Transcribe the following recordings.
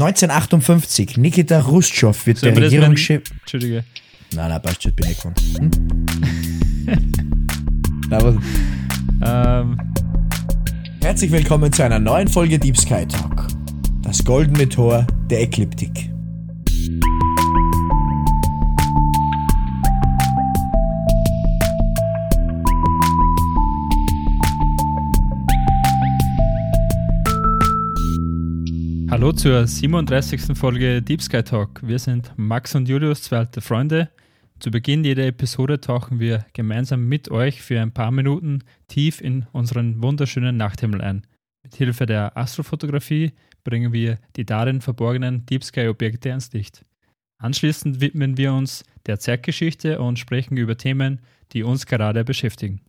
1958, Nikita Khrushchev wird der Regierungschef. Entschuldige. Nein, nein, passt schon, bin ich gefahren. Hm? Na, was? Ähm, Herzlich willkommen zu einer neuen Folge Deep Sky Talk. Das goldene Tor der Ekliptik. Hallo zur 37. Folge Deep Sky Talk. Wir sind Max und Julius, zwei alte Freunde. Zu Beginn jeder Episode tauchen wir gemeinsam mit euch für ein paar Minuten tief in unseren wunderschönen Nachthimmel ein. Mit Hilfe der Astrofotografie bringen wir die darin verborgenen Deep Sky Objekte ans Licht. Anschließend widmen wir uns der Zeitgeschichte und sprechen über Themen, die uns gerade beschäftigen.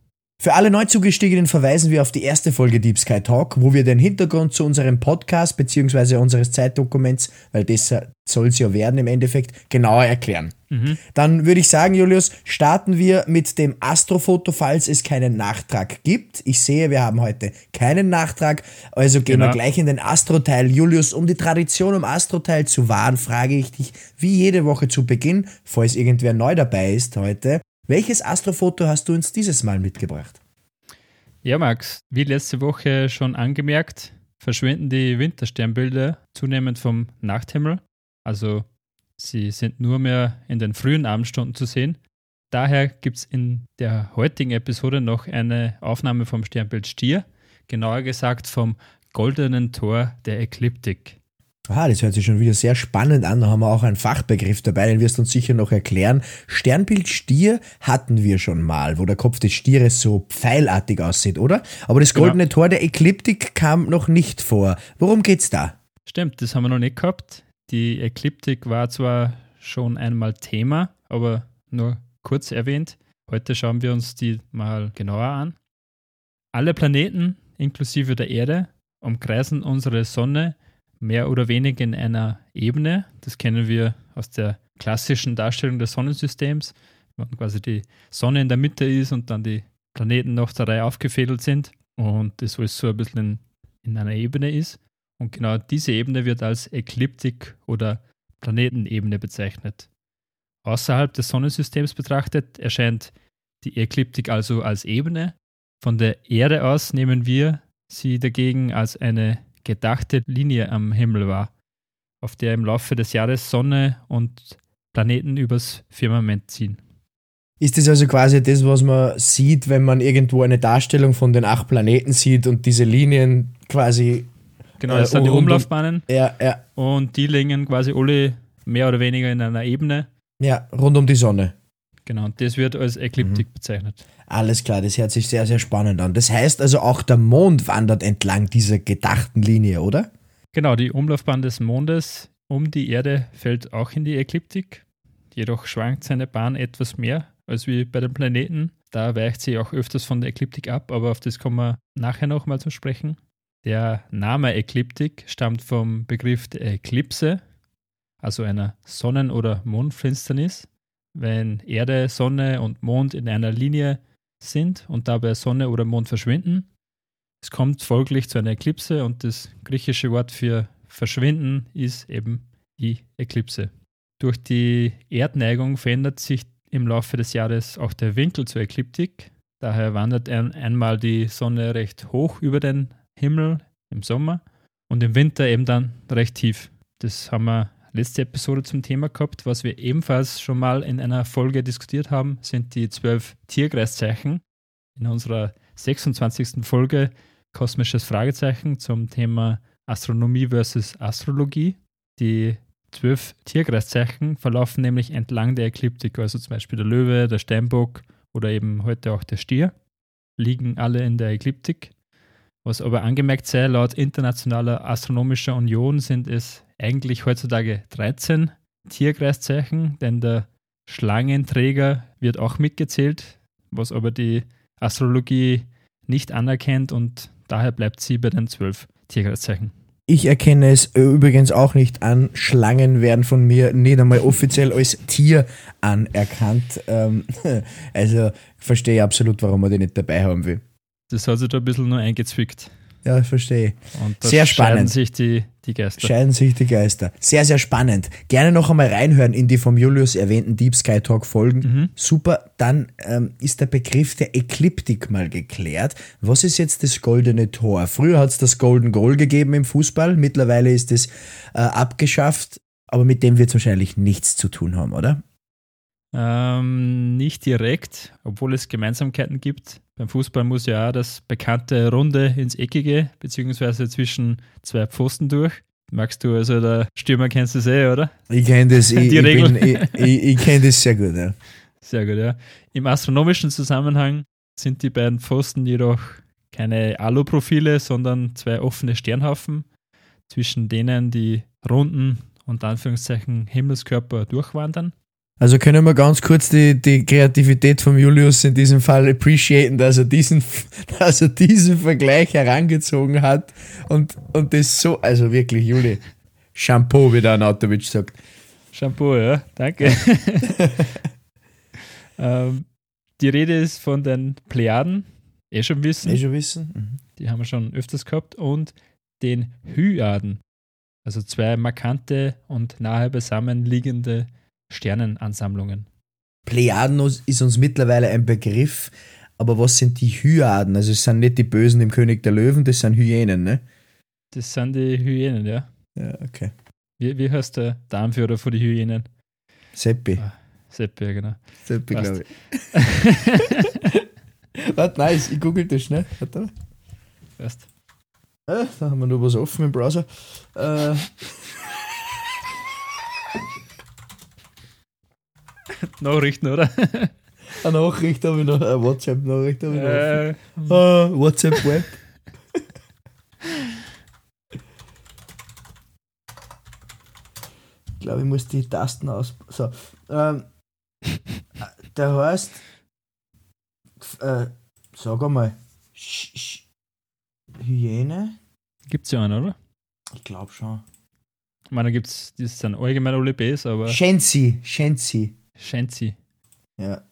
Für alle Neuzugestiegenen verweisen wir auf die erste Folge Deep Sky Talk, wo wir den Hintergrund zu unserem Podcast bzw. unseres Zeitdokuments, weil das soll es ja werden im Endeffekt, genauer erklären. Mhm. Dann würde ich sagen, Julius, starten wir mit dem Astrofoto, falls es keinen Nachtrag gibt. Ich sehe, wir haben heute keinen Nachtrag, also gehen Genau. wir gleich in den Astroteil. Julius, um die Tradition im Astroteil zu wahren, frage ich dich wie jede Woche zu Beginn, falls irgendwer neu dabei ist heute, welches Astrofoto hast du uns dieses Mal mitgebracht? Ja, Max, wie letzte Woche schon angemerkt, verschwinden die Wintersternbilder zunehmend vom Nachthimmel. Also sie sind nur mehr in den frühen Abendstunden zu sehen. Daher gibt es in der heutigen Episode noch eine Aufnahme vom Sternbild Stier, genauer gesagt vom goldenen Tor der Ekliptik. Aha, das hört sich schon wieder sehr spannend an. Da haben wir auch einen Fachbegriff dabei, den wirst du uns sicher noch erklären. Sternbild Stier hatten wir schon mal, wo der Kopf des Stieres so pfeilartig aussieht, oder? Aber das Genau. goldene Tor der Ekliptik kam noch nicht vor. Worum geht's da? Stimmt, das haben wir noch nicht gehabt. Die Ekliptik war zwar schon einmal Thema, aber nur kurz erwähnt. Heute schauen wir uns die mal genauer an. Alle Planeten, inklusive der Erde, umkreisen unsere Sonne mehr oder weniger in einer Ebene. Das kennen wir aus der klassischen Darstellung des Sonnensystems, wenn quasi die Sonne in der Mitte ist und dann die Planeten noch der Reihe aufgefädelt sind und alles so ein bisschen in, in einer Ebene ist. Und genau diese Ebene wird als Ekliptik oder Planetenebene bezeichnet. Außerhalb des Sonnensystems betrachtet erscheint die Ekliptik also als Ebene. Von der Erde aus nehmen wir sie dagegen als eine gedachte Linie am Himmel wahr, auf der im Laufe des Jahres Sonne und Planeten übers Firmament ziehen. Ist das also quasi das, was man sieht, wenn man irgendwo eine Darstellung von den acht Planeten sieht und diese Linien quasi, Genau, Äh, das sind die Umlaufbahnen ja, ja, und die liegen quasi alle mehr oder weniger in einer Ebene. ja, rund um die Sonne. Genau, das wird als Ekliptik bezeichnet. Alles klar, das hört sich sehr, sehr spannend an. Das heißt also auch der Mond wandert entlang dieser gedachten Linie, oder? Genau, die Umlaufbahn des Mondes um die Erde fällt auch in die Ekliptik. Jedoch schwankt seine Bahn etwas mehr als wie bei den Planeten. Da weicht sie auch öfters von der Ekliptik ab, aber auf das kommen wir nachher nochmal zu sprechen. Der Name Ekliptik stammt vom Begriff der Eklipse, also einer Sonnen- oder Mondfinsternis. Wenn Erde, Sonne und Mond in einer Linie sind und dabei Sonne oder Mond verschwinden, es kommt folglich zu einer Eklipse und das griechische Wort für verschwinden ist eben die Eklipse. Durch die Erdneigung verändert sich im Laufe des Jahres auch der Winkel zur Ekliptik. Daher wandert ein, einmal die Sonne recht hoch über den Himmel im Sommer und im Winter eben dann recht tief. Das haben wir letzte Episode zum Thema gehabt. Was wir ebenfalls schon mal in einer Folge diskutiert haben, sind die zwölf Tierkreiszeichen. In unserer 26. Folge kosmisches Fragezeichen zum Thema Astronomie versus Astrologie. Die zwölf Tierkreiszeichen verlaufen nämlich entlang der Ekliptik, also zum Beispiel der Löwe, der Steinbock oder eben heute auch der Stier, liegen alle in der Ekliptik. Was aber angemerkt sei, laut Internationaler Astronomischer Union sind es eigentlich heutzutage 13 Tierkreiszeichen, denn der Schlangenträger wird auch mitgezählt, was aber die Astrologie nicht anerkennt und daher bleibt sie bei den zwölf Tierkreiszeichen. Ich erkenne es äh, übrigens auch nicht an. Schlangen werden von mir nicht einmal offiziell als Tier anerkannt. Ähm, also verstehe ich absolut, warum man die nicht dabei haben will. Das hat sich da ein bisschen nur eingezwickt. Ja, verstehe. Und Sehr scheiden spannend. sich die, die Geister. Scheiden sich die Geister. Sehr, sehr spannend. Gerne noch einmal reinhören in die vom Julius erwähnten Deep Sky Talk Folgen. Mhm. Super. Dann ähm, ist der Begriff der Ekliptik mal geklärt. Was ist jetzt das goldene Tor? Früher hat es das Golden Goal gegeben im Fußball. Mittlerweile ist es äh, abgeschafft. Aber mit dem wird es wahrscheinlich nichts zu tun haben, oder? Ähm, nicht direkt, obwohl es Gemeinsamkeiten gibt. Beim Fußball muss ja auch das bekannte Runde ins Eckige, beziehungsweise zwischen zwei Pfosten durch. Magst du also, der Stürmer kennst du es eh, oder? Ich kenne das, ich, ich, bin- ich, ich, ich kenne das sehr gut. Ja. Sehr gut, ja. Im astronomischen Zusammenhang sind die beiden Pfosten jedoch keine Aluprofile, sondern zwei offene Sternhaufen, zwischen denen die runden und Anführungszeichen Himmelskörper durchwandern. Also können wir ganz kurz die, die Kreativität von Julius in diesem Fall appreciaten, dass er diesen, dass er diesen Vergleich herangezogen hat und, und das so, also wirklich, Juli, Shampoo, wie der Anatovic sagt. Shampoo, ja, danke. ähm, die Rede ist von den Plejaden, eh schon wissen, Eh schon wissen? Mhm. die haben wir schon öfters gehabt, und den Hyaden, also zwei markante und nahe beisammen liegende Sternenansammlungen. Plejaden ist uns mittlerweile ein Begriff, aber was sind die Hyaden? Also es sind nicht die Bösen im König der Löwen, das sind Hyänen, ne? Das sind die Hyänen, ja. Ja, okay. Wie, wie heißt der Darmführer von den Hyänen? Seppi. Ah. Sepp, ja, genau. Seppi, glaube ich. Warte, nice, ich google das schnell. Warte mal. Weißt. Äh, da haben wir noch was offen im Browser. Äh, Nachrichten, oder? eine Nachricht habe ich noch, eine WhatsApp-Nachricht habe ich noch. äh, offen. Ah, WhatsApp Web. ich glaube, ich muss die Tasten aus. So. Ähm, der heißt. Äh, sag einmal. Sch, Sch, Hyäne? Gibt's ja einen, oder? Ich glaube schon. Ich meine, da gibt's, das sind allgemein alle Bs, aber Shenzi. Shenzi. Shenzi. Ja.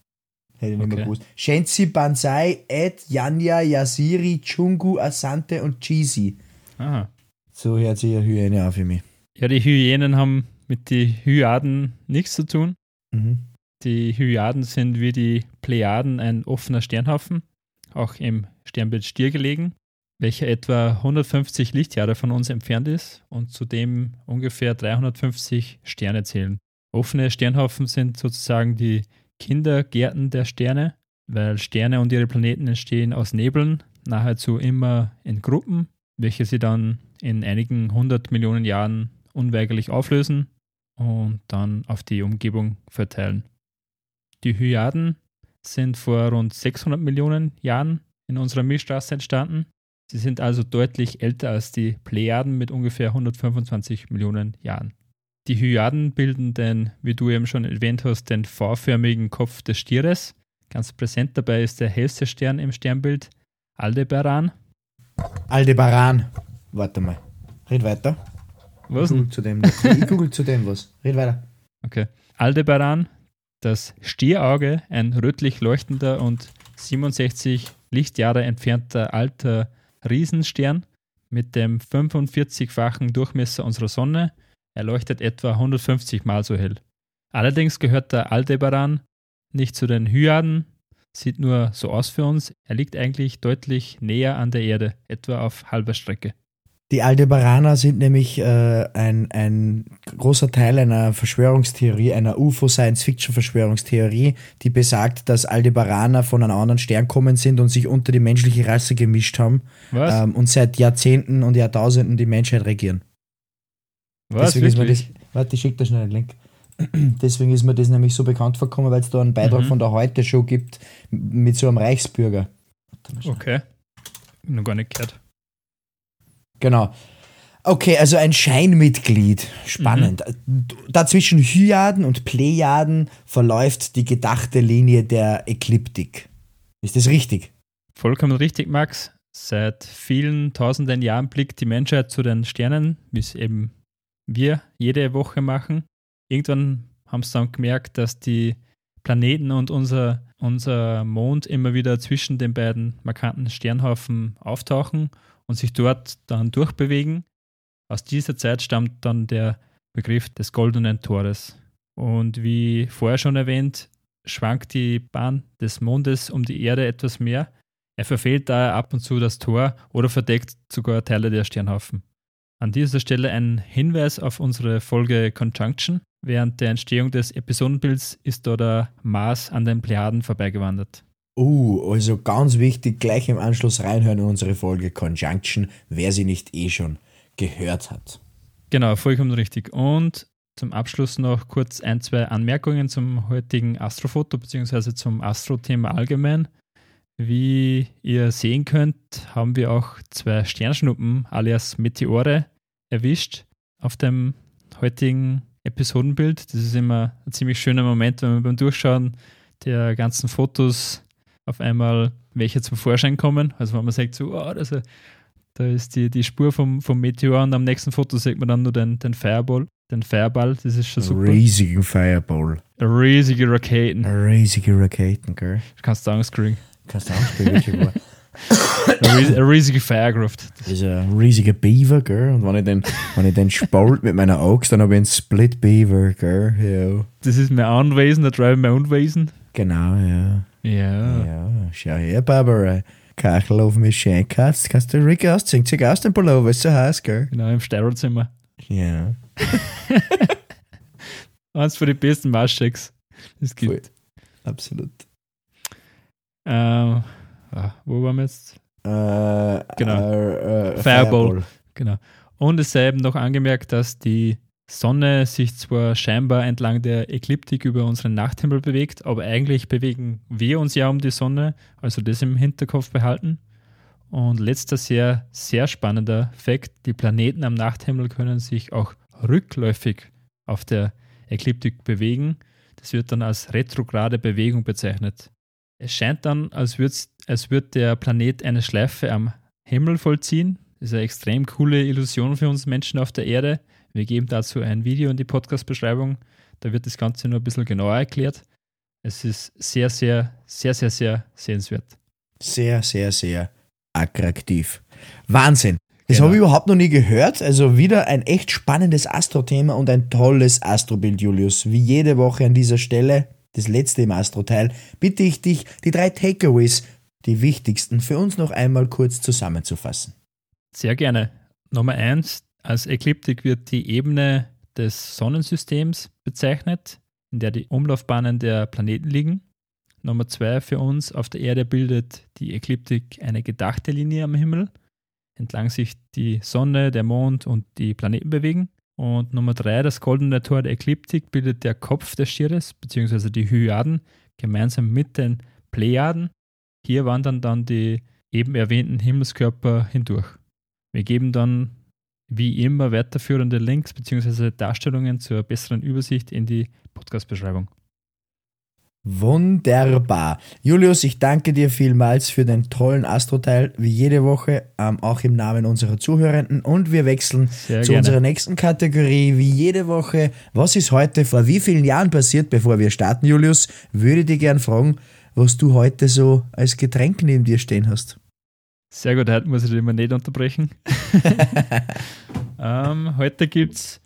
Hätte ich nicht mehr Okay. gewusst. Shenzi, Banzai, Ed, Yanya, Yasiri, Chungu, Asante und Cheesy. Aha. So hört sich eine Hyäne an für mich. Ja, die Hyänen haben mit den Hyaden nichts zu tun. Mhm. Die Hyaden sind wie die Plejaden ein offener Sternhaufen, auch im Sternbild Stier gelegen, welcher etwa 150 Lichtjahre von uns entfernt ist und zudem ungefähr 350 Sterne zählen. Offene Sternhaufen sind sozusagen die Kindergärten der Sterne, weil Sterne und ihre Planeten entstehen aus Nebeln, nahezu immer in Gruppen, welche sie dann in einigen hundert Millionen Jahren unweigerlich auflösen und dann auf die Umgebung verteilen. Die Hyaden sind vor rund 600 Millionen Jahren in unserer Milchstraße entstanden. Sie sind also deutlich älter als die Plejaden mit ungefähr 125 Millionen Jahren. Die Hyaden bilden den, wie du eben schon erwähnt hast, den V-förmigen Kopf des Stieres. Ganz präsent dabei ist der hellste Stern im Sternbild, Aldebaran. Aldebaran. Warte mal. Red weiter. Was Ich google zu dem, ich google zu dem was. Red weiter. Okay. Aldebaran, das Stierauge, ein rötlich leuchtender und 67 Lichtjahre entfernter alter Riesenstern mit dem 45-fachen Durchmesser unserer Sonne. Er leuchtet etwa 150 Mal so hell. Allerdings gehört der Aldebaran nicht zu den Hyaden, sieht nur so aus für uns. Er liegt eigentlich deutlich näher an der Erde, etwa auf halber Strecke. Die Aldebaraner sind nämlich äh, ein, ein großer Teil einer Verschwörungstheorie, einer UFO-Science-Fiction-Verschwörungstheorie, die besagt, dass Aldebaraner von einem anderen Stern kommen sind und sich unter die menschliche Rasse gemischt haben ähm, und seit Jahrzehnten und Jahrtausenden die Menschheit regieren. Was? Deswegen ist mir das, warte, ich schicke da schnell einen Link. Deswegen ist mir das nämlich so bekannt vorgekommen, weil es da einen Beitrag Mhm. von der Heute-Show gibt mit so einem Reichsbürger. Okay. Noch gar nicht gehört. Genau. Okay, also ein Scheinmitglied. Spannend. Mhm. Dazwischen Hyaden und Plejaden verläuft die gedachte Linie der Ekliptik. Ist das richtig? Vollkommen richtig, Max. Seit vielen tausenden Jahren blickt die Menschheit zu den Sternen, wie es eben wir jede Woche machen. Irgendwann haben sie dann gemerkt, dass die Planeten und unser, unser Mond immer wieder zwischen den beiden markanten Sternhaufen auftauchen und sich dort dann durchbewegen. Aus dieser Zeit stammt dann der Begriff des goldenen Tores. Und wie vorher schon erwähnt, schwankt die Bahn des Mondes um die Erde etwas mehr. Er verfehlt daher ab und zu das Tor oder verdeckt sogar Teile der Sternhaufen. An dieser Stelle ein Hinweis auf unsere Folge Conjunction. Während der Entstehung des Episodenbilds ist da der Mars an den Plejaden vorbeigewandert. Uh, also ganz wichtig, gleich im Anschluss reinhören in unsere Folge Conjunction, wer sie nicht eh schon gehört hat. Genau, vollkommen richtig. Und zum Abschluss noch kurz ein, zwei Anmerkungen zum heutigen Astrofoto bzw. zum Astro-Thema allgemein. Wie ihr sehen könnt, haben wir auch zwei Sternschnuppen alias Meteore erwischt auf dem heutigen Episodenbild. Das ist immer ein ziemlich schöner Moment, wenn wir beim Durchschauen der ganzen Fotos auf einmal welche zum Vorschein kommen. Also wenn man sagt, so, oh, das da ist die, die Spur vom, vom Meteor und am nächsten Foto sieht man dann nur den, den Fireball. Den Fireball, das ist schon super. Riesigen Fireball. Riesige Raketen. Riesige Raketen, gell? Du kannst Angst kriegen. Kannst du wahr. Eine riesige Firekraft. Das ist ein riesiger Beaver, gell? Und wenn ich den, wenn ich den spalt mit meiner Axt, dann habe ich einen Split Beaver, gell? Ja. Das ist mein Anwesen, der Drive mein Unwesen. Genau, ja. Ja. Ja, schau her, Barbara. Kachel auf mich schön kannst, kannst du Rick ausziehen. Zieh aus den Pullover, ist so heiß, gell? Genau, im Sterilzimmer. Ja. Eins von den besten Maschecks, es gibt. Voll. Absolut. Ähm, ah, wo waren wir jetzt? Äh, Genau. Äh, äh, Fireball. Genau. Und es sei eben noch angemerkt, dass die Sonne sich zwar scheinbar entlang der Ekliptik über unseren Nachthimmel bewegt, aber eigentlich bewegen wir uns ja um die Sonne, also das im Hinterkopf behalten. Und letzter sehr, sehr spannender Fakt, die Planeten am Nachthimmel können sich auch rückläufig auf der Ekliptik bewegen. Das wird dann als retrograde Bewegung bezeichnet. Es scheint dann, als würde als würd der Planet eine Schleife am Himmel vollziehen. Das ist eine extrem coole Illusion für uns Menschen auf der Erde. Wir geben dazu ein Video in die Podcast-Beschreibung. Da wird das Ganze nur ein bisschen genauer erklärt. Es ist sehr, sehr, sehr, sehr, sehr sehenswert. Sehr, sehr, sehr attraktiv. Wahnsinn. Das Genau. habe ich überhaupt noch nie gehört. Also wieder ein echt spannendes Astro-Thema und ein tolles Astrobild, Julius. Wie jede Woche an dieser Stelle, das letzte im Astro-Teil, bitte ich dich, die drei Takeaways, die wichtigsten, für uns noch einmal kurz zusammenzufassen. Sehr gerne. Nummer eins, als Ekliptik wird die Ebene des Sonnensystems bezeichnet, in der die Umlaufbahnen der Planeten liegen. Nummer zwei für uns, auf der Erde bildet die Ekliptik eine gedachte Linie am Himmel, entlang sich die Sonne, der Mond und die Planeten bewegen. Und Nummer drei, das goldene Tor der Ekliptik bildet der Kopf des Stieres, beziehungsweise die Hyaden, gemeinsam mit den Plejaden. Hier wandern dann die eben erwähnten Himmelskörper hindurch. Wir geben dann wie immer weiterführende Links bzw. Darstellungen zur besseren Übersicht in die Podcast-Beschreibung. Wunderbar. Julius, ich danke dir vielmals für den tollen Astro-Teil, wie jede Woche, ähm, auch im Namen unserer Zuhörenden. Und wir wechseln Sehr zu gerne. unserer nächsten Kategorie, wie jede Woche. Was ist heute vor wie vielen Jahren passiert, bevor wir starten, Julius? Würde dich gern fragen, was du heute so als Getränk neben dir stehen hast. Sehr gut, heute muss ich dich mal nicht unterbrechen. ähm, heute gibt es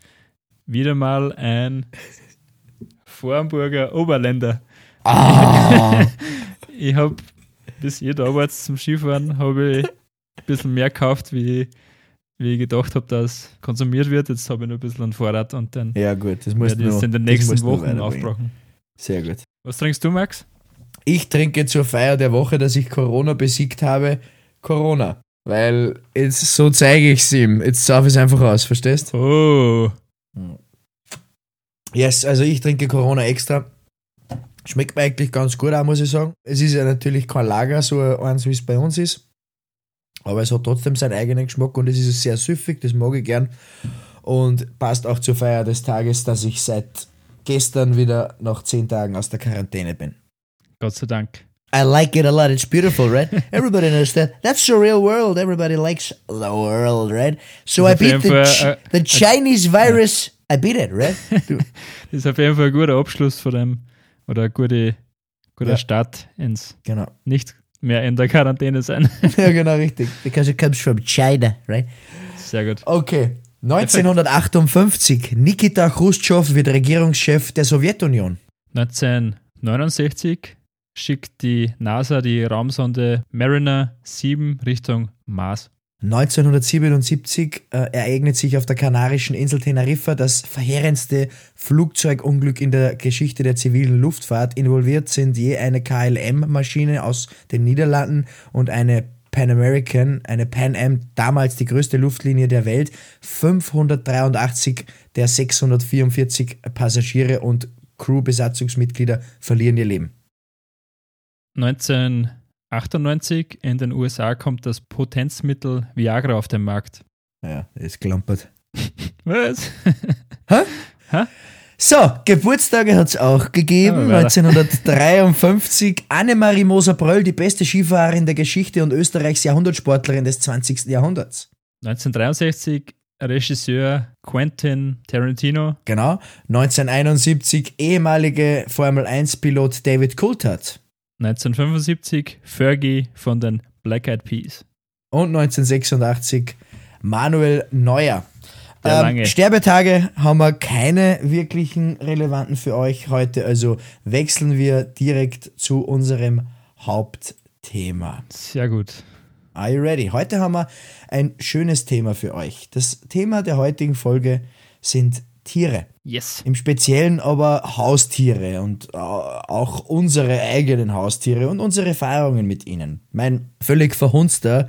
wieder mal ein Vorarlberger Oberländer. Ah, Ich habe, bis ihr da wart zum Skifahren, habe ich ein bisschen mehr gekauft, wie, wie ich gedacht habe, dass konsumiert wird. Jetzt habe ich noch ein bisschen an Vorrat und dann ja gut, das musst werde ich es in den nächsten Wochen aufbrauchen. Sehr gut. Was trinkst du, Max? Ich trinke zur Feier der Woche, dass ich Corona besiegt habe, Corona. Weil jetzt so zeige ich es ihm. Jetzt sauf es einfach aus, verstehst? Oh, Yes, also ich trinke Corona extra. Schmeckt mir eigentlich ganz gut auch, muss ich sagen. Es ist ja natürlich kein Lager, so eins wie es bei uns ist. Aber es hat trotzdem seinen eigenen Geschmack und es ist sehr süffig, das mag ich gern. Und passt auch zur Feier des Tages, dass ich seit gestern wieder nach zehn Tagen aus der Quarantäne bin. Gott sei Dank. I like it a lot. It's beautiful, right? Everybody knows that. That's the real world. Everybody likes the world, right? So I beat the, Ch- äh, the Chinese virus. I beat it, right? Das ist auf jeden Fall ein guter Abschluss von dem, oder ein guter, guter Ja. Start ins genau. nicht, mehr in der Quarantäne sein. ja, genau, richtig. Because it comes from China, right? Sehr gut. Okay. 1958. Nikita Khrushchev wird Regierungschef der Sowjetunion. 1969 schickt die NASA die Raumsonde Mariner 7 Richtung Mars. 1977 äh, ereignet sich auf der kanarischen Insel Teneriffa das verheerendste Flugzeugunglück in der Geschichte der zivilen Luftfahrt. Involviert sind je eine KLM-Maschine aus den Niederlanden und eine Pan American, eine Pan Am, damals die größte Luftlinie der Welt. 583 der 644 Passagiere und Crew-Besatzungsmitglieder verlieren ihr Leben. 1998 in den USA kommt das Potenzmittel Viagra auf den Markt. Ja, ist klampert. Was? Hä? Hä? So, Geburtstage hat es auch gegeben. Ja, 1953 Annemarie Moser-Bröll, die beste Skifahrerin der Geschichte und Österreichs Jahrhundertsportlerin des 20. Jahrhunderts. 1963 Regisseur Quentin Tarantino. Genau. 1971 ehemalige Formel 1-Pilot David Coulthard. 1975 Fergie von den Black Eyed Peas. Und 1986 Manuel Neuer. Ähm. Sterbetage haben wir keine wirklichen relevanten für euch heute, also wechseln wir direkt zu unserem Hauptthema. Sehr gut. Are you ready? Heute haben wir ein schönes Thema für euch. Das Thema der heutigen Folge sind Tiere. Yes. Im Speziellen aber Haustiere und äh, auch unsere eigenen Haustiere und unsere Erfahrungen mit ihnen. Mein völlig verhunzter,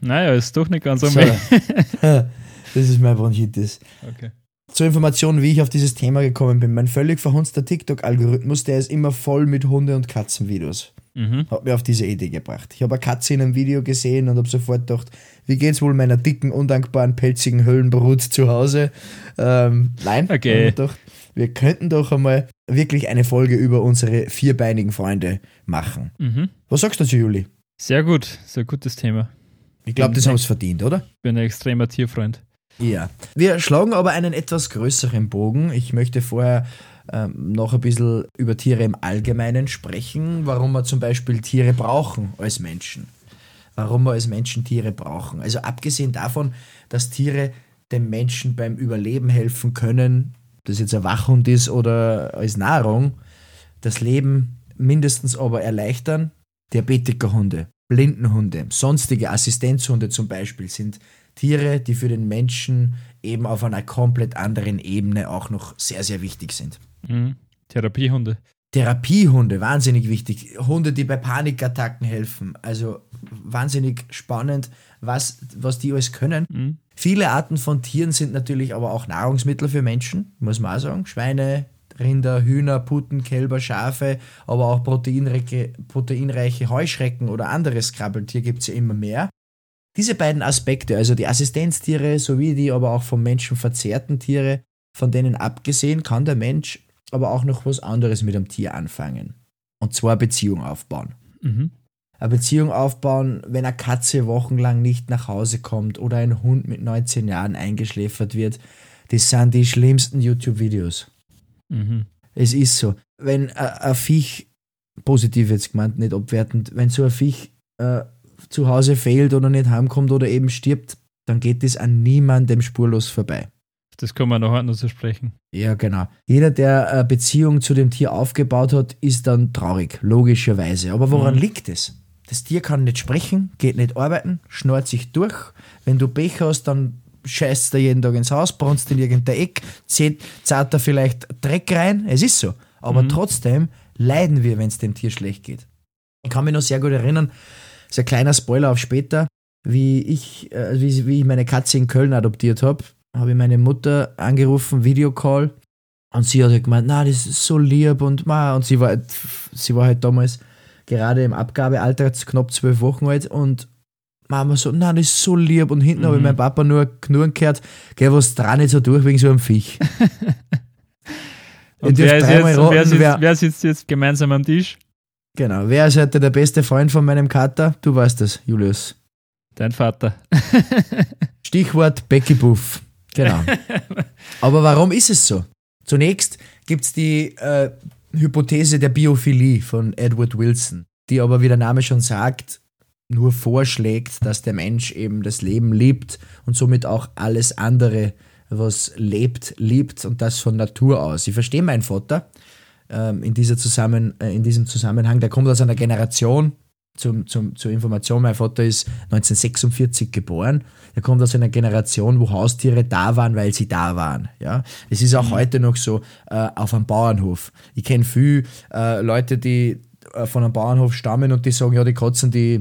Naja, ist doch nicht ganz so, das ist mein Bronchitis. Okay. Zur Information, wie ich auf dieses Thema gekommen bin. Mein völlig verhunzter TikTok-Algorithmus, der ist immer voll mit Hunde- und Katzenvideos. Mhm. Hat mir auf diese Idee gebracht. Ich habe eine Katze in einem Video gesehen und habe sofort gedacht, wie geht's wohl meiner dicken, undankbaren, pelzigen Höllenbrut zu Hause? Ähm, nein, Okay. gedacht, wir könnten doch einmal wirklich eine Folge über unsere vierbeinigen Freunde machen. Mhm. Was sagst du dazu, Juli? Sehr gut. Sehr gutes Thema. Ich glaube, das haben sie verdient, oder? Ich bin ein extremer Tierfreund. Ja. Wir schlagen aber einen etwas größeren Bogen. Ich möchte vorher ähm, noch ein bisschen über Tiere im Allgemeinen sprechen, warum wir zum Beispiel Tiere brauchen als Menschen. Warum wir als Menschen Tiere brauchen. Also abgesehen davon, dass Tiere dem Menschen beim Überleben helfen können, das jetzt ein Wachhund ist oder als Nahrung, das Leben mindestens aber erleichtern. Diabetikerhunde, Blindenhunde, sonstige Assistenzhunde zum Beispiel sind Tiere, die für den Menschen eben auf einer komplett anderen Ebene auch noch sehr, sehr wichtig sind. Mhm. Therapiehunde. Therapiehunde, wahnsinnig wichtig. Hunde, die bei Panikattacken helfen. Also wahnsinnig spannend, was, was die alles können. Mhm. Viele Arten von Tieren sind natürlich aber auch Nahrungsmittel für Menschen, muss man auch sagen. Schweine, Rinder, Hühner, Puten, Kälber, Schafe, aber auch proteinreiche, proteinreiche Heuschrecken oder anderes Krabbeltier gibt es ja immer mehr. Diese beiden Aspekte, also die Assistenztiere sowie die aber auch vom Menschen verzehrten Tiere, von denen abgesehen kann der Mensch aber auch noch was anderes mit einem Tier anfangen. Und zwar Beziehung aufbauen Mhm. eine Beziehung aufbauen, wenn eine Katze wochenlang nicht nach Hause kommt oder ein Hund mit 19 Jahren eingeschläfert wird. Das sind die schlimmsten YouTube-Videos. Mhm. Es ist so. Wenn ein ein Viech, positiv jetzt gemeint, nicht abwertend, wenn so ein Viech äh, zu Hause fehlt oder nicht heimkommt oder eben stirbt, dann geht das an niemandem spurlos vorbei. Das kann man nachher noch so sprechen. Ja, genau. Jeder, der eine Beziehung zu dem Tier aufgebaut hat, ist dann traurig, logischerweise. Aber woran Mhm. liegt es? Das Tier kann nicht sprechen, geht nicht arbeiten, schnurrt sich durch. Wenn du Pech hast, dann scheißt er jeden Tag ins Haus, brunst in irgendein Eck, zählt, zahlt er vielleicht Dreck rein. Es ist so. Aber Mhm. trotzdem leiden wir, wenn es dem Tier schlecht geht. Ich kann mich noch sehr gut erinnern, ist ein kleiner Spoiler auf später, wie ich, äh, wie, wie ich meine Katze in Köln adoptiert habe, habe ich meine Mutter angerufen, Videocall, und sie hat halt gemeint, na, das ist so lieb und ma, und sie war, halt- sie war halt damals gerade im Abgabealter, knapp zwölf Wochen alt, und Mama so, na, das ist so lieb, und hinten habe ich Mhm. meinen Papa nur knurren gehört, geh, was dran nicht so durch wegen so einem Viech. Und wer, jetzt, wer, sitzt, wer sitzt jetzt gemeinsam am Tisch? Genau, wer ist heute der beste Freund von meinem Kater? Du weißt das, Julius. Dein Vater. Stichwort Becky Buff. Genau. Aber warum ist es so? Zunächst gibt es die äh, Hypothese der Biophilie von Edward Wilson, die aber, wie der Name schon sagt, nur vorschlägt, dass der Mensch eben das Leben liebt und somit auch alles andere, was lebt, liebt und das von Natur aus. Ich verstehe meinen Vater ähm, in, dieser Zusammen, äh, in diesem Zusammenhang, der kommt aus einer Generation, zum, zum, zur Information, mein Vater ist 1946 geboren. Er kommt aus einer Generation, wo Haustiere da waren, weil sie da waren. Ja, es ist auch mhm. heute noch so äh, auf einem Bauernhof. Ich kenne viele äh, Leute, die äh, von einem Bauernhof stammen und die sagen, ja, die Katzen, die,